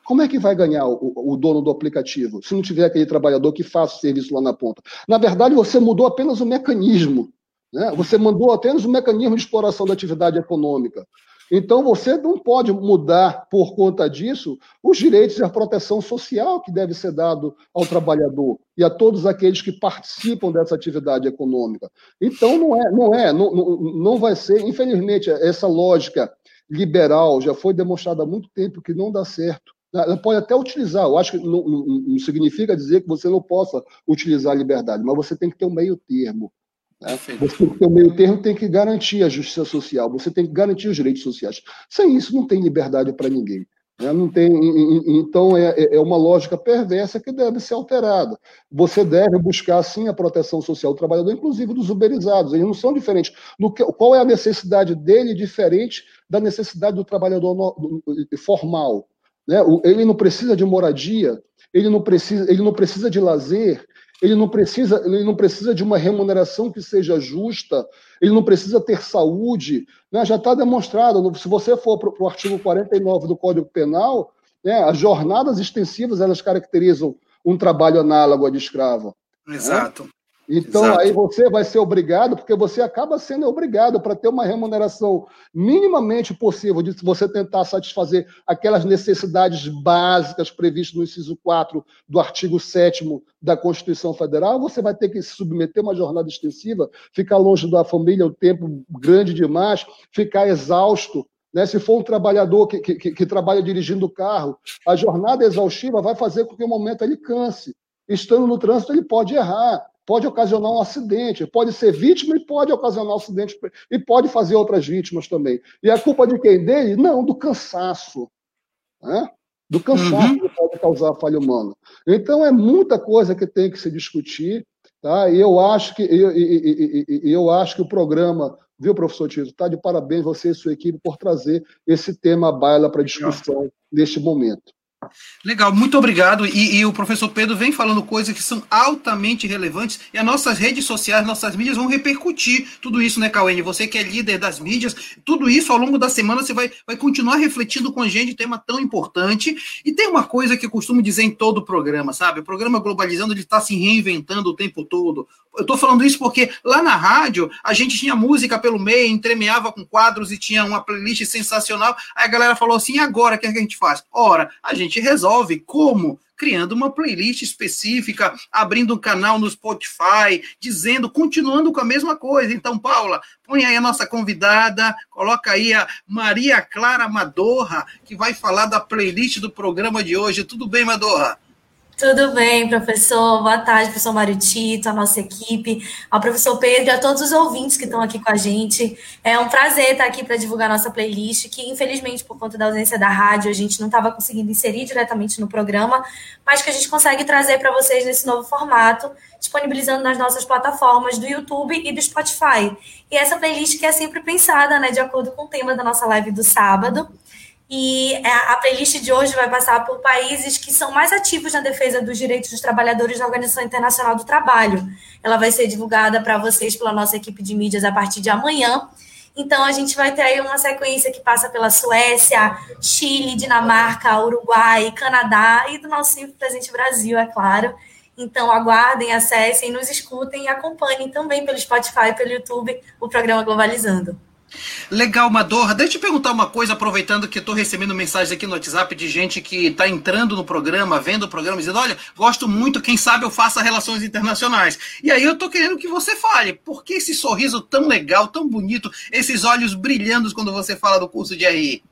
Como é que vai ganhar o, o, dono do aplicativo, se não tiver aquele trabalhador que faça o serviço lá na ponta? Na verdade, você mudou apenas o mecanismo, né? você mudou apenas o mecanismo de exploração da atividade econômica. Então, você não pode mudar, por conta disso, os direitos e a proteção social que deve ser dado ao trabalhador e a todos aqueles que participam dessa atividade econômica. Então, não é, não é, não, não vai ser, infelizmente, essa lógica liberal já foi demonstrada há muito tempo que não dá certo. Ela pode até utilizar, eu acho que não, não, não significa dizer que você não possa utilizar a liberdade, mas você tem que ter um meio termo. Né? Você um meio termo, tem que garantir a justiça social, você tem que garantir os direitos sociais. Sem isso, não tem liberdade para ninguém. Né? Não tem, então, é, é, é uma lógica perversa que deve ser alterada. Você deve buscar, sim, a proteção social do trabalhador, inclusive dos uberizados. Eles não são diferentes. No que, qual é a necessidade dele diferente da necessidade do trabalhador no, do, formal? Né? Ele não precisa de moradia, ele não precisa, ele não precisa de lazer, ele não precisa, ele não precisa de uma remuneração que seja justa, ele não precisa ter saúde. Né? Já está demonstrado, se você for para o artigo 49 do Código Penal, né, as jornadas extensivas elas caracterizam um trabalho análogo a de escravo. Exato. Né? Então, Exato. aí você vai ser obrigado, porque você acaba sendo obrigado para ter uma remuneração minimamente possível de você tentar satisfazer aquelas necessidades básicas previstas no inciso 4 do artigo 7 da Constituição Federal, você vai ter que se submeter a uma jornada extensiva, ficar longe da família um tempo grande demais, ficar exausto. Né? Se for um trabalhador que, que, que trabalha dirigindo o carro, a jornada exaustiva vai fazer com que o momento ele canse. Estando no trânsito, ele pode errar pode ocasionar um acidente, pode ser vítima e pode ocasionar um acidente e pode fazer outras vítimas também. E a culpa de quem dele? Não, do cansaço. Né? Do cansaço uhum. que pode causar a falha humana. Então é muita coisa que tem que se discutir, tá? E eu acho que eu, eu, eu, eu acho que o programa, viu, professor Tito, está de parabéns você e sua equipe por trazer esse tema à baila para discussão neste momento. Legal, muito obrigado. E, e, o professor Pedro vem falando coisas que são altamente relevantes e as nossas redes sociais, nossas mídias vão repercutir tudo isso, né, Cauene? Você que é líder das mídias, tudo isso ao longo da semana você vai, vai continuar refletindo com a gente, tema tão importante. E tem uma coisa que eu costumo dizer em todo o programa, sabe? O programa Globalizando ele está se reinventando o tempo todo. Eu estou falando isso porque lá na rádio a gente tinha música pelo meio, entremeava com quadros e tinha uma playlist sensacional. Aí a galera falou assim: e agora o que, é que a gente faz? Ora, a gente resolve como? Criando uma playlist específica, abrindo um canal no Spotify, dizendo, continuando com a mesma coisa. Então, Paula, põe aí a nossa convidada, coloca aí a Maria Clara Madorra, que vai falar da playlist do programa de hoje. Tudo bem, Madorra? Tudo bem, professor. Boa tarde, professor Mário Tito, a nossa equipe, ao professor Pedro e a todos os ouvintes que estão aqui com a gente. É um prazer estar aqui para divulgar nossa playlist, que infelizmente, por conta da ausência da rádio, a gente não estava conseguindo inserir diretamente no programa, mas que a gente consegue trazer para vocês nesse novo formato, disponibilizando nas nossas plataformas do YouTube e do Spotify. E essa playlist que é sempre pensada, né, de acordo com o tema da nossa live do sábado. E é, a playlist de hoje vai passar por países que são mais ativos na defesa dos direitos dos trabalhadores na Organização Internacional do Trabalho. Ela vai ser divulgada para vocês pela nossa equipe de mídias a partir de amanhã. Então, a gente vai ter aí uma sequência que passa pela Suécia, Chile, Dinamarca, Uruguai, Canadá e do nosso sempre presente Brasil, é claro. Então, aguardem, acessem, nos escutem e acompanhem também pelo Spotify e pelo YouTube o programa Globalizando. Legal, Madorra. Deixa eu te perguntar uma coisa, aproveitando que estou recebendo mensagens aqui no WhatsApp de gente que está entrando no programa, vendo o programa, dizendo: olha, gosto muito, quem sabe eu faça relações internacionais. E aí eu estou querendo que você fale, por que esse sorriso tão legal, tão bonito, esses olhos brilhando quando você fala do curso de RI?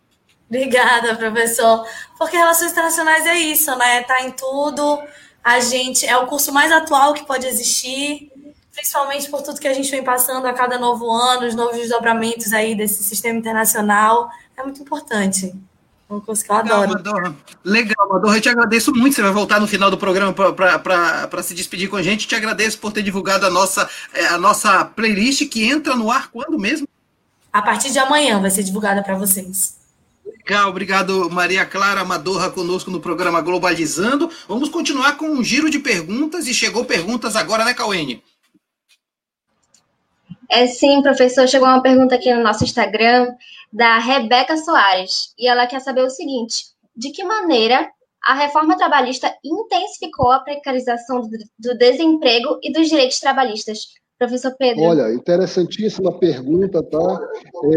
Obrigada, professor. Porque relações internacionais é isso, né? Tá em tudo. A gente é o curso mais atual que pode existir principalmente por tudo que a gente vem passando a cada novo ano, os novos desdobramentos aí desse sistema internacional, é muito importante. É um curso que eu Legal, adoro. Madorra. Legal, Madorra. Eu te agradeço muito. Você vai voltar no final do programa para se despedir com a gente. Te agradeço por ter divulgado a nossa, é, a nossa playlist que entra no ar quando mesmo? A partir de amanhã vai ser divulgada para vocês. Legal, obrigado Maria Clara Amadorra conosco no programa Globalizando. Vamos continuar com um giro de perguntas e chegou perguntas agora, né, Cauene? É sim, professor. Chegou uma pergunta aqui no nosso Instagram da Rebeca Soares. E ela quer saber o seguinte: de que maneira a reforma trabalhista intensificou a precarização do desemprego e dos direitos trabalhistas? Professor Pedro. Olha, interessantíssima pergunta, tá?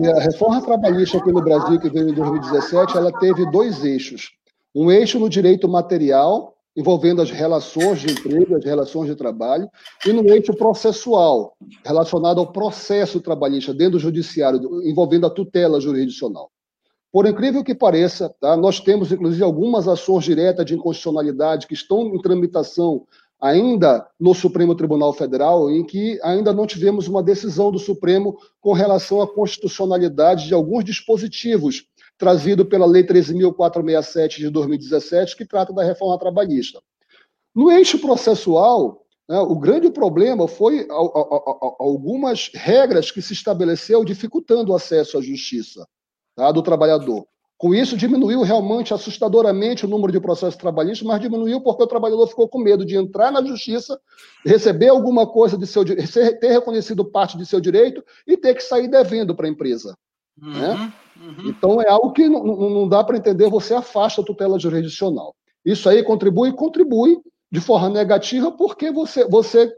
É, a reforma trabalhista aqui no Brasil, que veio em 2017, ela teve dois eixos. Um eixo no direito material, envolvendo as relações de emprego, as relações de trabalho, e no eixo processual, relacionado ao processo trabalhista dentro do judiciário, envolvendo a tutela jurisdicional. Por incrível que pareça, tá, nós temos, inclusive, algumas ações diretas de inconstitucionalidade que estão em tramitação ainda no Supremo Tribunal Federal, em que ainda não tivemos uma decisão do Supremo com relação à constitucionalidade de alguns dispositivos trazido pela Lei 13.467 de 2017, que trata da reforma trabalhista. No eixo processual, né, o grande problema foi algumas regras que se estabeleceu dificultando o acesso à justiça tá, do trabalhador. Com isso, diminuiu realmente assustadoramente o número de processos trabalhistas, mas diminuiu porque o trabalhador ficou com medo de entrar na justiça, receber alguma coisa de seu ter reconhecido parte de seu direito e ter que sair devendo para a empresa. Né? Uhum. Né? Uhum. Então, é algo que não, não dá para entender, você afasta a tutela jurisdicional. Isso aí contribui, contribui de forma negativa, porque você, você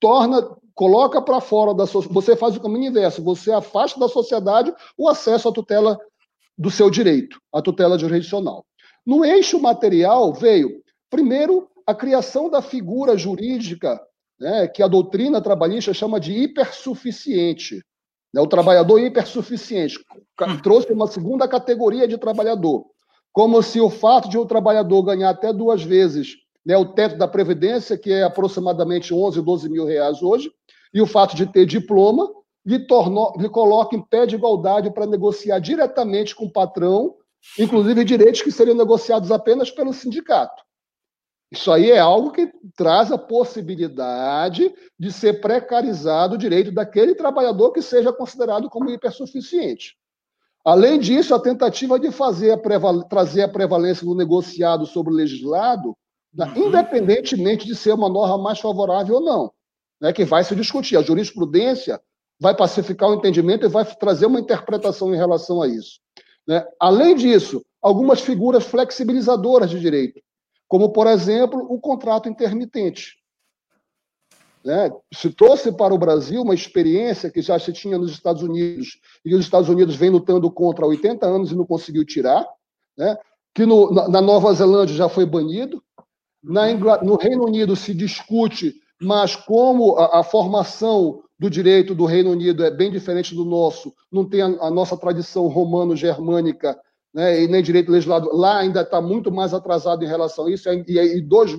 torna, coloca para fora da você faz o caminho inverso, você afasta da sociedade o acesso à tutela do seu direito, à tutela jurisdicional. No eixo material veio, primeiro, a criação da figura jurídica, né, que a doutrina trabalhista chama de hipersuficiente. Né, o trabalhador hipersuficiente hum. trouxe uma segunda categoria de trabalhador, como se o fato de o trabalhador ganhar até duas vezes né, o teto da Previdência, que é aproximadamente 11, 12 mil reais hoje, e o fato de ter diploma lhe, tornou, lhe coloca em pé de igualdade para negociar diretamente com o patrão, inclusive direitos que seriam negociados apenas pelo sindicato. Isso aí é algo que traz a possibilidade de ser precarizado o direito daquele trabalhador que seja considerado como hipersuficiente. Além disso, a tentativa de fazer a trazer a prevalência do negociado sobre o legislado uhum. independentemente de ser uma norma mais favorável ou não, né, que vai se discutir. A jurisprudência vai pacificar o entendimento e vai trazer uma interpretação em relação a isso. Né? Além disso, algumas figuras flexibilizadoras de direito, como, por exemplo, o contrato intermitente. Né? Se trouxe para o Brasil uma experiência que já se tinha nos Estados Unidos, e os Estados Unidos vem lutando contra há 80 anos e não conseguiu tirar, né? que no, na Nova Zelândia já foi banido, Ingl... No Reino Unido se discute, mas como a, a, formação do direito do Reino Unido é bem diferente do nosso, não tem a, a nossa tradição romano-germânica né, e nem direito legislado, lá ainda está muito mais atrasado em relação a isso, e, e, 2,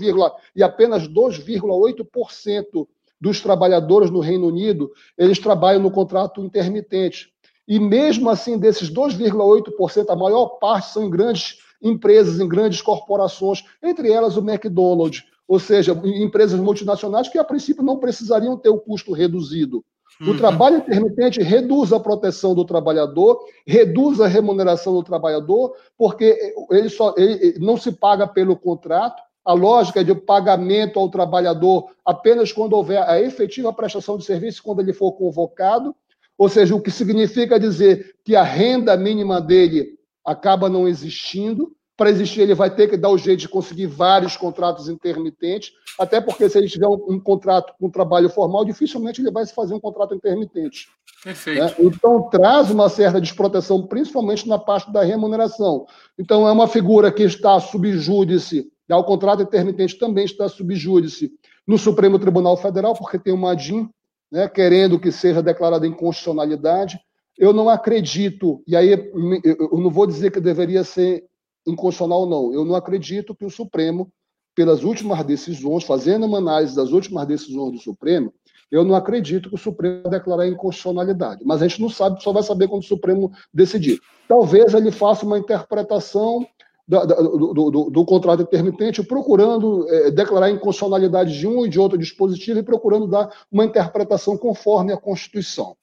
e apenas 2,8% dos trabalhadores no Reino Unido, eles trabalham no contrato intermitente. E mesmo assim, desses 2,8%, a maior parte são em grandes empresas, em grandes corporações, entre elas o McDonald's, ou seja, empresas multinacionais que a princípio não precisariam ter o custo reduzido. O uhum. trabalho intermitente reduz a proteção do trabalhador, reduz a remuneração do trabalhador, porque ele, só, ele não se paga pelo contrato, a lógica de pagamento ao trabalhador apenas quando houver a efetiva prestação de serviço, quando ele for convocado, ou seja, o que significa dizer que a renda mínima dele acaba não existindo. Para existir, ele vai ter que dar o jeito de conseguir vários contratos intermitentes, até porque se ele tiver um, um contrato com um trabalho formal, dificilmente ele vai se fazer um contrato intermitente. Perfeito. Né? Então, traz uma certa desproteção, principalmente na parte da remuneração. Então, é uma figura que está subjúdice, o contrato intermitente também está subjúdice no Supremo Tribunal Federal, porque tem uma DIN né, querendo que seja declarada inconstitucionalidade. Eu não acredito, e aí eu não vou dizer que deveria ser inconstitucional, não. Eu não acredito que o Supremo, pelas últimas decisões, fazendo uma análise das últimas decisões do Supremo, eu não acredito que o Supremo vai declarar inconstitucionalidade. Mas a gente não sabe, só vai saber quando o Supremo decidir. Talvez ele faça uma interpretação do, do, do, do, contrato intermitente, procurando é, declarar inconstitucionalidade de um e de outro dispositivo e procurando dar uma interpretação conforme a Constituição.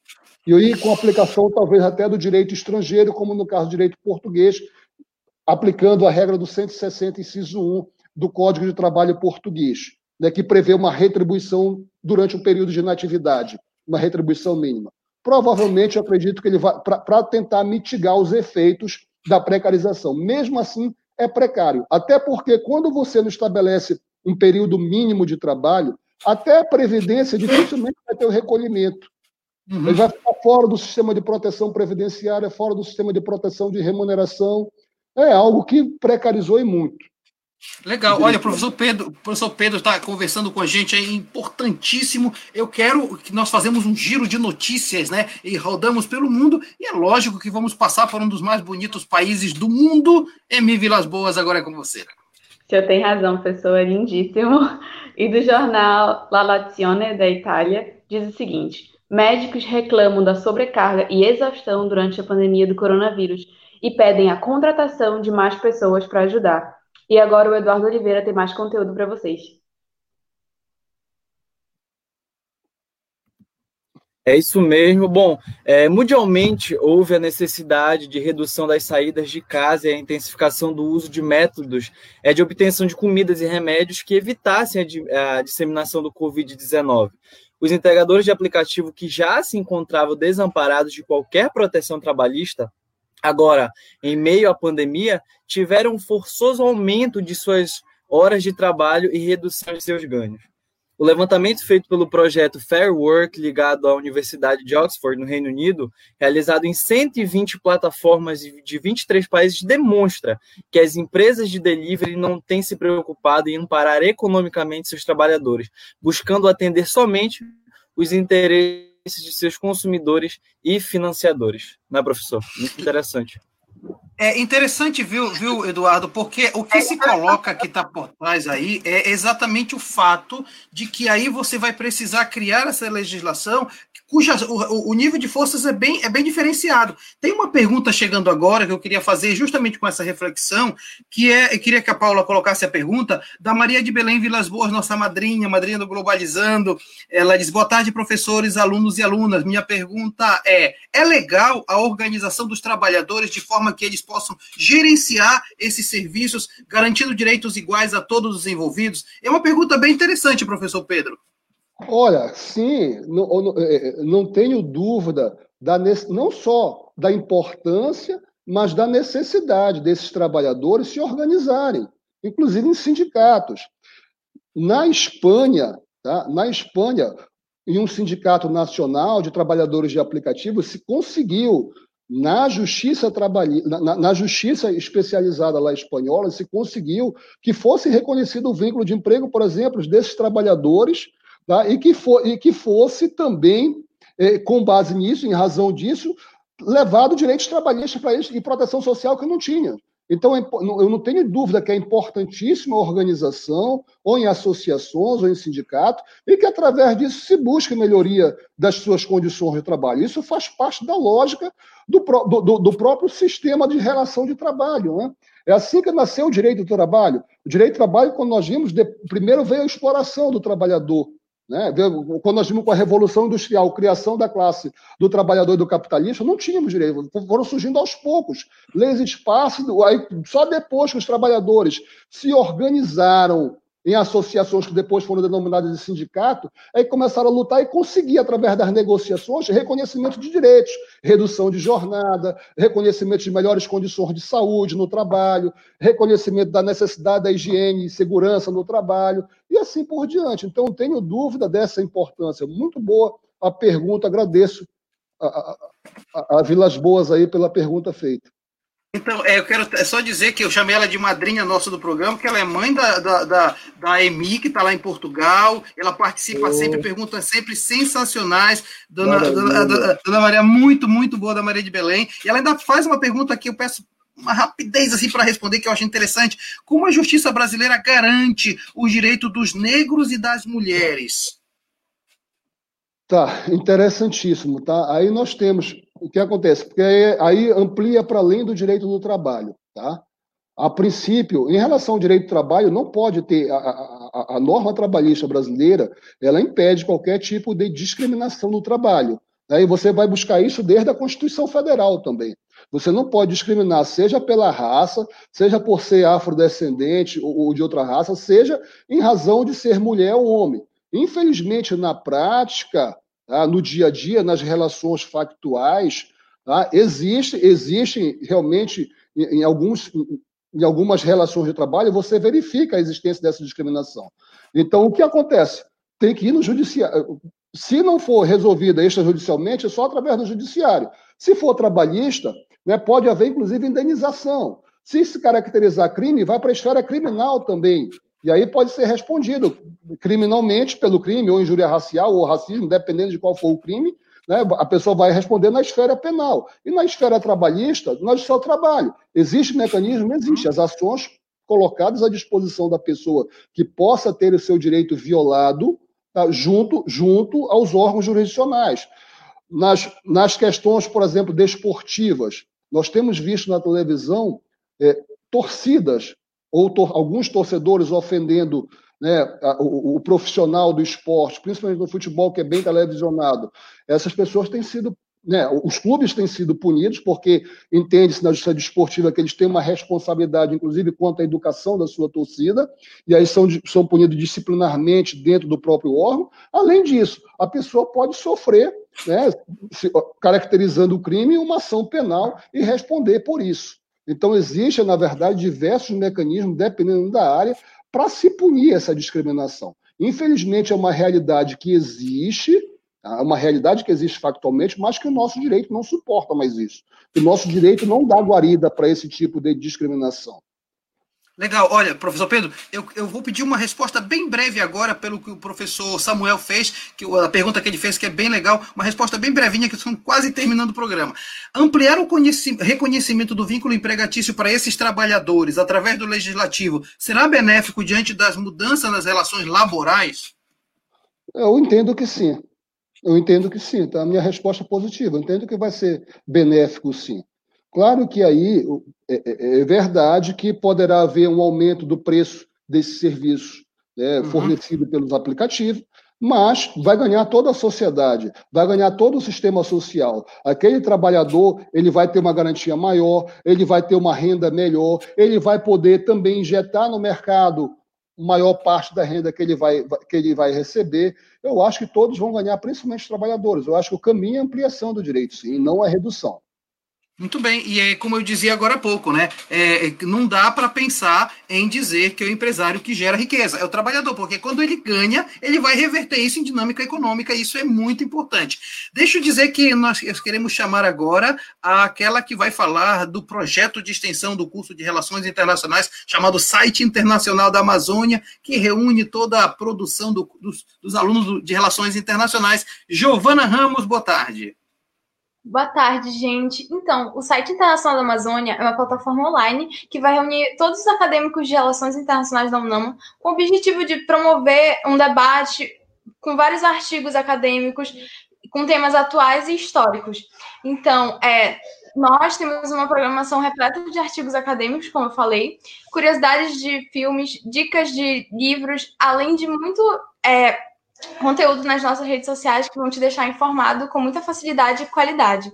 E aí, com aplicação talvez até do direito estrangeiro, como no caso do direito português, aplicando a regra do 160, inciso 1 do Código de Trabalho Português, né, que prevê uma retribuição durante um período de inatividade, uma retribuição mínima. Provavelmente, eu acredito que ele vai para tentar mitigar os efeitos da precarização. Mesmo assim, é precário. Até porque, quando você não estabelece um período mínimo de trabalho, até a Previdência dificilmente vai ter o recolhimento. Uhum. Ele vai ficar fora do sistema de proteção previdenciária, fora do sistema de proteção de remuneração. É algo que precarizou e muito. Legal. Olha, professor Pedro, professor Pedro está conversando com a gente, é importantíssimo. Eu quero que nós fazemos um giro de notícias, né? E rodamos pelo mundo. E é lógico que vamos passar por um dos mais bonitos países do mundo. Emi Vilas Boas, agora é com você. O senhor tem razão, professor, é lindíssimo. E do jornal La Nazione da Itália diz o seguinte: Médicos reclamam da sobrecarga e exaustão durante a pandemia do coronavírus e pedem a contratação de mais pessoas para ajudar. E agora o Eduardo Oliveira tem mais conteúdo para vocês. É isso mesmo. Bom, é, mundialmente houve a necessidade de redução das saídas de casa e a intensificação do uso de métodos é, de obtenção de comidas e remédios que evitassem a, a disseminação do Covid-19 os entregadores de aplicativo que já se encontravam desamparados de qualquer proteção trabalhista, agora, em meio à pandemia, tiveram um forçoso aumento de suas horas de trabalho e redução de seus ganhos. O levantamento feito pelo projeto Fair Work, ligado à Universidade de Oxford, no Reino Unido, realizado em 120 plataformas de 23 países, demonstra que as empresas de delivery não têm se preocupado em amparar economicamente seus trabalhadores, buscando atender somente os interesses de seus consumidores e financiadores. Não é, professor? Muito interessante. É interessante, viu, viu, Eduardo, porque o que se coloca que está por trás aí é exatamente o fato de que aí você vai precisar criar essa legislação cuja o, o, nível de forças é bem, é bem diferenciado. Tem uma pergunta chegando agora que eu queria fazer justamente com essa reflexão, que é, eu queria que a Paula colocasse a pergunta, da Maria de Belém Vilas Boas, nossa madrinha, madrinha do Globalizando. Ela diz: Boa tarde, professores, alunos e alunas. Minha pergunta é: é legal a organização dos trabalhadores de forma que eles possam gerenciar esses serviços, garantindo direitos iguais a todos os envolvidos? É uma pergunta bem interessante, professor Pedro. Olha, sim, não, é, é, não tenho dúvida da, não só da importância, mas da necessidade desses trabalhadores se organizarem, inclusive em sindicatos. Na Espanha, tá? na Espanha, em um sindicato nacional de trabalhadores de aplicativos, se conseguiu na justiça trabalhista, na, na, justiça especializada lá espanhola, se conseguiu que fosse reconhecido o vínculo de emprego, por exemplo, desses trabalhadores tá? e, que for, e que fosse também, eh, com base nisso, em razão disso, levado direitos trabalhistas para eles e proteção social que não tinha. Então, é eu não tenho dúvida que é importantíssima a organização, ou em associações, ou em sindicato, e que através disso se busque melhoria das suas condições de trabalho. Isso faz parte da lógica do, do, do próprio sistema de relação de trabalho. Né? É assim que nasceu o direito do trabalho. O direito do trabalho, quando nós vimos, de, primeiro veio a exploração do trabalhador, né? Quando nós vimos com a Revolução Industrial, criação da classe do trabalhador e do capitalista, não tínhamos direito, foram surgindo aos poucos, leis e espaços, aí, só depois que os trabalhadores se organizaram em associações que depois foram denominadas de sindicato, aí começaram a lutar e conseguir, através das negociações, reconhecimento de direitos, redução de jornada, reconhecimento de melhores condições de saúde no trabalho, reconhecimento da necessidade da higiene e segurança no trabalho, e assim por diante. Então, tenho dúvida dessa importância. Muito boa a pergunta, agradeço a, a, a Vilas Boas aí pela pergunta feita. Então, é, eu quero é só dizer que eu chamei ela de madrinha nossa do programa, que ela é mãe da, da, da, da Emi, que está lá em Portugal. Ela participa oh. sempre, perguntas sempre sensacionais. Dona, dona, dona, dona, Maria, muito, muito boa da Maria de Belém. E ela ainda faz uma pergunta que eu peço uma rapidez assim para responder, que eu acho interessante. Como a justiça brasileira garante o direito dos negros e das mulheres? Tá, interessantíssimo, tá? Aí nós temos o que acontece, porque aí, amplia para além do direito do trabalho, tá? A princípio, em relação ao direito do trabalho, não pode ter a, a, a norma trabalhista brasileira, ela impede qualquer tipo de discriminação no trabalho. Aí né? você vai buscar isso desde a Constituição Federal também. Você não pode discriminar, seja pela raça, seja por ser afrodescendente ou, ou de outra raça, seja em razão de ser mulher ou homem. Infelizmente, na prática, tá, no dia a dia, nas relações factuais, tá, existe, existe realmente em, em, alguns, em algumas relações de trabalho, você verifica a existência dessa discriminação. Então, o que acontece? Tem que ir no judiciário. Se não for resolvida extrajudicialmente, é só através do judiciário. Se for trabalhista, né, pode haver, inclusive, indenização. Se se caracterizar crime, vai para a esfera criminal também. E aí pode ser respondido criminalmente pelo crime, ou injúria racial, ou racismo, dependendo de qual for o crime, né, a pessoa vai responder na esfera penal. E na esfera trabalhista, nós só trabalho. Existe mecanismo? Existe. As ações colocadas à disposição da pessoa que possa ter o seu direito violado tá, junto, junto aos órgãos jurisdicionais. Nas, nas questões, por exemplo, desportivas, nós temos visto na televisão é, torcidas ou tor alguns torcedores ofendendo né, o, o, profissional do esporte, principalmente no futebol, que é bem televisionado, essas pessoas têm sido. Né, os clubes têm sido punidos, porque entende-se na justiça desportiva que eles têm uma responsabilidade, inclusive, quanto à educação da sua torcida, e aí são, são punidos disciplinarmente dentro do próprio órgão. Além disso, a pessoa pode sofrer, né, caracterizando o crime, uma ação penal e responder por isso. Então, existe, na verdade, diversos mecanismos, dependendo da área, para se punir essa discriminação. Infelizmente, é uma realidade que existe, é uma realidade que existe factualmente, mas que o nosso direito não suporta mais isso. O nosso direito não dá guarida para esse tipo de discriminação. Legal. Olha, professor Pedro, eu, eu vou pedir uma resposta bem breve agora pelo que o professor Samuel fez, que a pergunta que ele fez que é bem legal, uma resposta bem brevinha que estamos quase terminando o programa. Ampliar o reconhecimento do vínculo empregatício para esses trabalhadores através do legislativo será benéfico diante das mudanças nas relações laborais? Eu entendo que sim. Eu entendo que sim. Tá? A minha resposta é positiva. Eu entendo que vai ser benéfico, sim. Claro que aí é, é, é, verdade que poderá haver um aumento do preço desse serviço né, uhum. fornecido pelos aplicativos, mas vai ganhar toda a sociedade, vai ganhar todo o sistema social. Aquele trabalhador, ele vai ter uma garantia maior, ele vai ter uma renda melhor, ele vai poder também injetar no mercado maior parte da renda que ele vai, que ele vai receber. Eu acho que todos vão ganhar, principalmente os trabalhadores. Eu acho que o caminho é a ampliação do direito, sim, não a redução. Muito bem, e é como eu dizia agora há pouco, né? É, é não dá para pensar em dizer que é o empresário que gera riqueza, é o trabalhador, porque quando ele ganha, ele vai reverter isso em dinâmica econômica, e isso é muito importante. Deixa eu dizer que nós queremos chamar agora aquela que vai falar do projeto de extensão do curso de Relações Internacionais, chamado Site Internacional da Amazônia, que reúne toda a produção do, dos, dos alunos de Relações Internacionais. Giovana Ramos, boa tarde. Boa tarde, gente. Então, o site Internacional da Amazônia é uma plataforma online que vai reunir todos os acadêmicos de relações internacionais da UNAM com o objetivo de promover um debate com vários artigos acadêmicos com temas atuais e históricos. Então, é, nós temos uma programação repleta de artigos acadêmicos, como eu falei, curiosidades de filmes, dicas de livros, além de muito é, conteúdo nas nossas redes sociais que vão te deixar informado com muita facilidade e qualidade.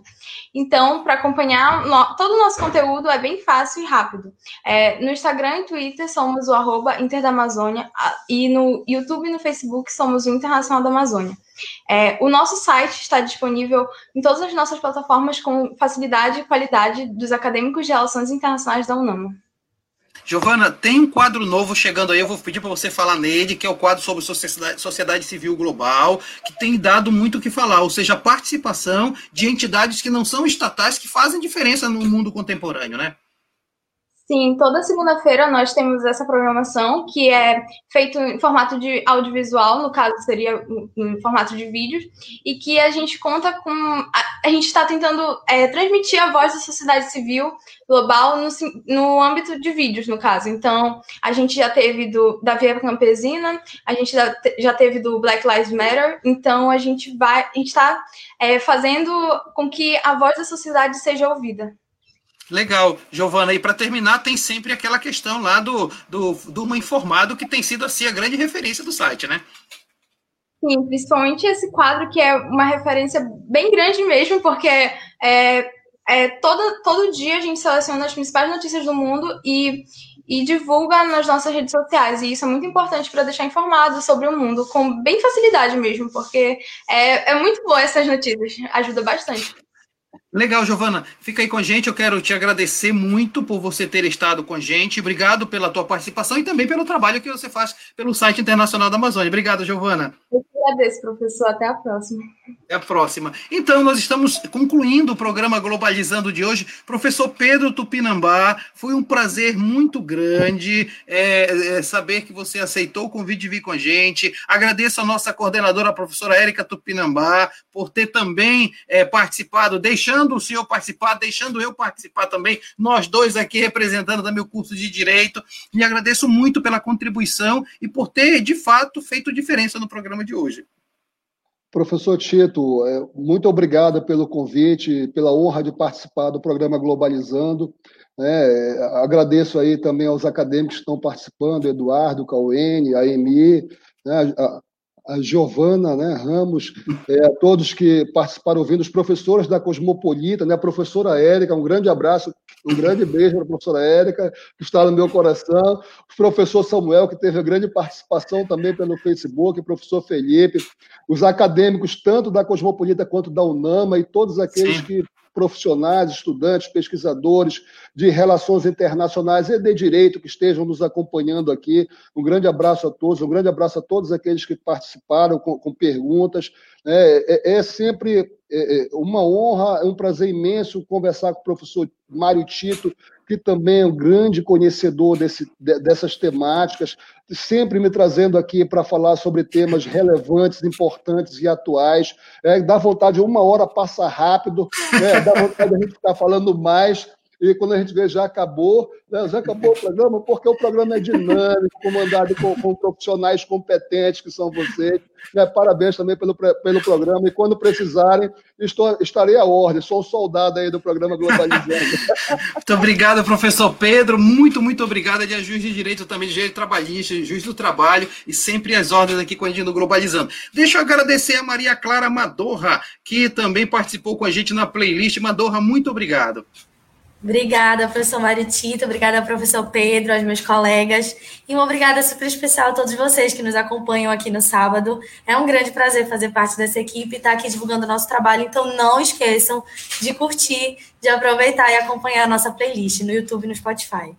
Então, para acompanhar todo o nosso conteúdo é bem fácil e rápido. É, no Instagram e Twitter somos o arroba Inter da Amazônia e no YouTube e no Facebook somos o Internacional da Amazônia. É, o nosso site está disponível em todas as nossas plataformas com facilidade e qualidade dos acadêmicos de relações internacionais da UNAMA. Giovana, tem um quadro novo chegando aí, eu vou pedir para você falar nele, que é o quadro sobre sociedade, civil global, que tem dado muito o que falar, ou seja, a participação de entidades que não são estatais, que fazem diferença no mundo contemporâneo, né? Sim, toda segunda-feira nós temos essa programação que é feito em formato de audiovisual, no caso seria em formato de vídeos, e que a gente conta com. A, a gente está tentando é, transmitir a voz da sociedade civil global no, no âmbito de vídeos, no caso. Então, a gente já teve do da Via Campesina, a gente já, já teve do Black Lives Matter, então a gente vai. A gente está é, fazendo com que a voz da sociedade seja ouvida. Legal, Giovana. E para terminar, tem sempre aquela questão lá do, do Durma Informado, que tem sido assim a grande referência do site, né? Sim, principalmente esse quadro que é uma referência bem grande mesmo, porque é, é todo, todo dia a gente seleciona as principais notícias do mundo e, e divulga nas nossas redes sociais. E isso é muito importante para deixar informado sobre o mundo com bem facilidade mesmo, porque é, é muito boa essas notícias, ajuda bastante. Legal, Giovana. Fica aí com a gente. Eu quero te agradecer muito por você ter estado com a gente. Obrigado pela tua participação e também pelo trabalho que você faz pelo site internacional da Amazônia. Obrigado, Giovana. Eu agradeço, professor. Até a próxima. Até a próxima. Então, nós estamos concluindo o programa Globalizando de hoje. Professor Pedro Tupinambá, foi um prazer muito grande é, é, saber que você aceitou o convite de vir com a gente. Agradeço a nossa coordenadora, a professora Érica Tupinambá, por ter também é, participado, deixando deixando o senhor participar, deixando eu participar também, nós dois aqui representando também o curso de Direito. E agradeço muito pela contribuição e por ter, de fato, feito diferença no programa de hoje. Professor Tito, é, muito obrigado pelo convite, pela honra de participar do programa Globalizando. É, agradeço aí também aos acadêmicos que estão participando, Eduardo, Cauene, a EMI, né, a Giovana né, Ramos, é, a todos que participaram ouvindo, os professores da Cosmopolita, né, a professora Érica, um grande abraço, um grande beijo para a professora Érica, que está no meu coração, o professor Samuel, que teve grande participação também pelo Facebook, o professor Felipe, os acadêmicos, tanto da Cosmopolita quanto da UNAMA, e todos aqueles Sim. que profissionais, estudantes, pesquisadores de relações internacionais e de direito que estejam nos acompanhando aqui. Um grande abraço a todos, um grande abraço a todos aqueles que participaram com, com perguntas. É, é, é sempre é, é uma honra, é um prazer imenso conversar com o professor Mário Tito, que também é um grande conhecedor desse, dessas temáticas, sempre me trazendo aqui para falar sobre temas relevantes, importantes e atuais. É, dá vontade, uma hora passa rápido, né? dá vontade de a gente ficar falando mais, e quando a gente vê já acabou, né? já acabou o programa, porque o programa é dinâmico, comandado com, com profissionais competentes que são vocês. Né? Parabéns também pelo, pelo programa, e quando precisarem, estou, estarei à ordem, sou um soldado aí do programa Globalizando. muito obrigado, professor Pedro, muito, muito obrigado, de juiz de direito também, de direito trabalhista, juiz do trabalho, e sempre as ordens aqui com a gente no Globalizando. Deixa eu agradecer a Maria Clara Madorra, que também participou com a gente na playlist. Madorra, muito obrigado. Obrigada, professor Maritita, obrigada, professor Pedro, aos meus colegas, e uma obrigada super especial a todos vocês que nos acompanham aqui no sábado. É um grande prazer fazer parte dessa equipe e estar aqui divulgando o nosso trabalho, então não esqueçam de curtir, de aproveitar e acompanhar a nossa playlist no YouTube e no Spotify.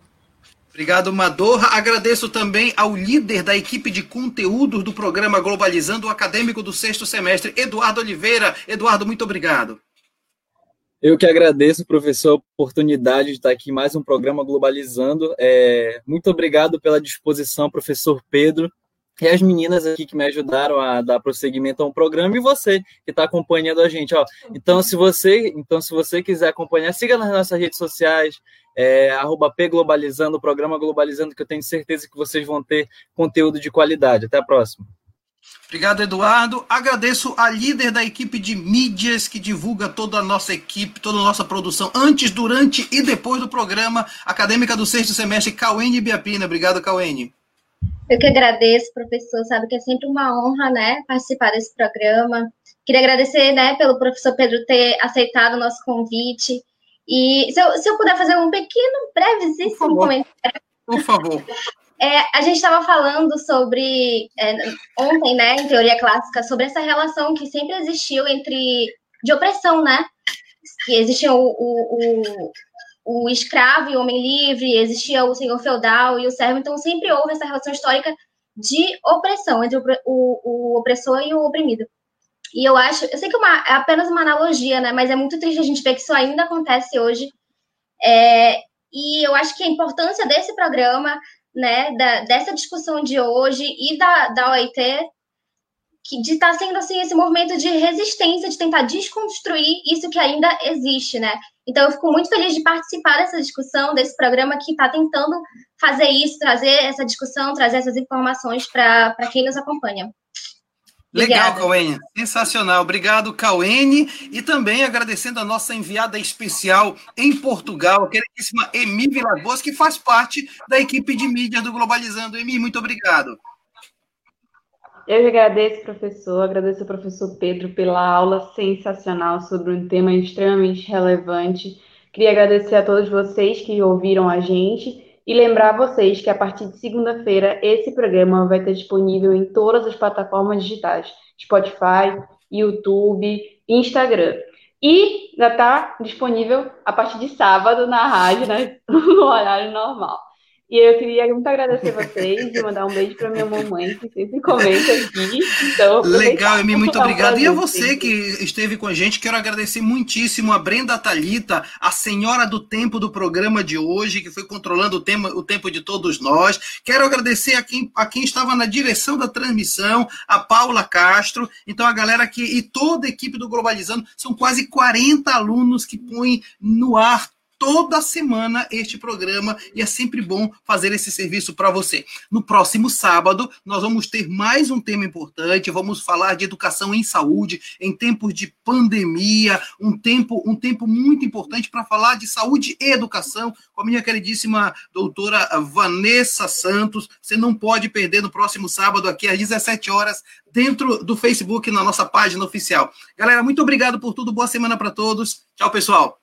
Obrigado, Madorra. Agradeço também ao líder da equipe de conteúdos do programa Globalizando, o acadêmico do sexto semestre, Eduardo Oliveira. Eduardo, muito obrigado. Eu que agradeço, professor, a oportunidade de estar aqui em mais um programa Globalizando. É, muito obrigado pela disposição, professor Pedro, e as meninas aqui que me ajudaram a dar prosseguimento ao programa e você que está acompanhando a gente. Ó. Então, se você, então, se você quiser acompanhar, siga nas nossas redes sociais, é, arroba Globalizando, o programa Globalizando, que eu tenho certeza que vocês vão ter conteúdo de qualidade. Até a próxima. Obrigado, Eduardo. Agradeço a líder da equipe de mídias que divulga toda a nossa equipe, toda a nossa produção, antes, durante e depois do programa, acadêmica do sexto semestre, Cauene Biapina. Obrigado, Cauene. Eu que agradeço, professor. Sabe que é sempre uma honra, né, participar desse programa. Queria agradecer, né, pelo professor Pedro ter aceitado o nosso convite. E se eu, se eu puder fazer um pequeno, brevíssimo comentário. Por favor. É, a gente estava falando sobre, é, ontem, né, em teoria clássica, sobre essa relação que sempre existiu entre, de opressão, né? Que existia o, o, o, o escravo e o homem livre, existia o senhor feudal e o servo, então sempre houve essa relação histórica de opressão entre o, o, o opressor e o oprimido. E eu acho, eu sei que é, uma, é apenas uma analogia, né? Mas é muito triste a gente ver que isso ainda acontece hoje. É, e eu acho que a importância desse programa né, da, dessa discussão de hoje e da, da OIT, que, de estar tá sendo assim, esse movimento de resistência, de tentar desconstruir isso que ainda existe, né? Então, eu fico muito feliz de participar dessa discussão, desse programa que está tentando fazer isso, trazer essa discussão, trazer essas informações para quem nos acompanha. Legal, Cauene. Sensacional. Obrigado, Cauene. E também agradecendo a nossa enviada especial em Portugal, a queridíssima Emi Vilagos, que faz parte da equipe de mídia do Globalizando. Emi, muito obrigado. Eu agradeço, professor. Agradeço ao professor Pedro pela aula sensacional sobre um tema extremamente relevante. Queria agradecer a todos vocês que ouviram a gente e lembrar vocês que a partir de segunda-feira esse programa vai estar disponível em todas as plataformas digitais: Spotify, YouTube, Instagram. E já está disponível a partir de sábado na rádio, né? no horário normal. E eu queria muito agradecer vocês e mandar um beijo para minha mamãe, que sempre comenta aqui. Então, Legal, Emi, muito obrigado. E a você que esteve com a gente, quero agradecer muitíssimo a Brenda Talita, a senhora do tempo do programa de hoje, que foi controlando o, tema, o tempo de todos nós. Quero agradecer a quem, a quem estava na direção da transmissão, a Paula Castro. Então, a galera que e toda a equipe do Globalizando, são quase 40 alunos que põem no ar toda semana este programa e é sempre bom fazer esse serviço para você. No próximo sábado, nós vamos ter mais um tema importante, vamos falar de educação em saúde em tempos de pandemia, um tempo, um tempo muito importante para falar de saúde e educação com a minha queridíssima doutora Vanessa Santos. Você não pode perder no próximo sábado aqui às 17 horas dentro do Facebook na nossa página oficial. Galera, muito obrigado por tudo. Boa semana para todos. Tchau, pessoal.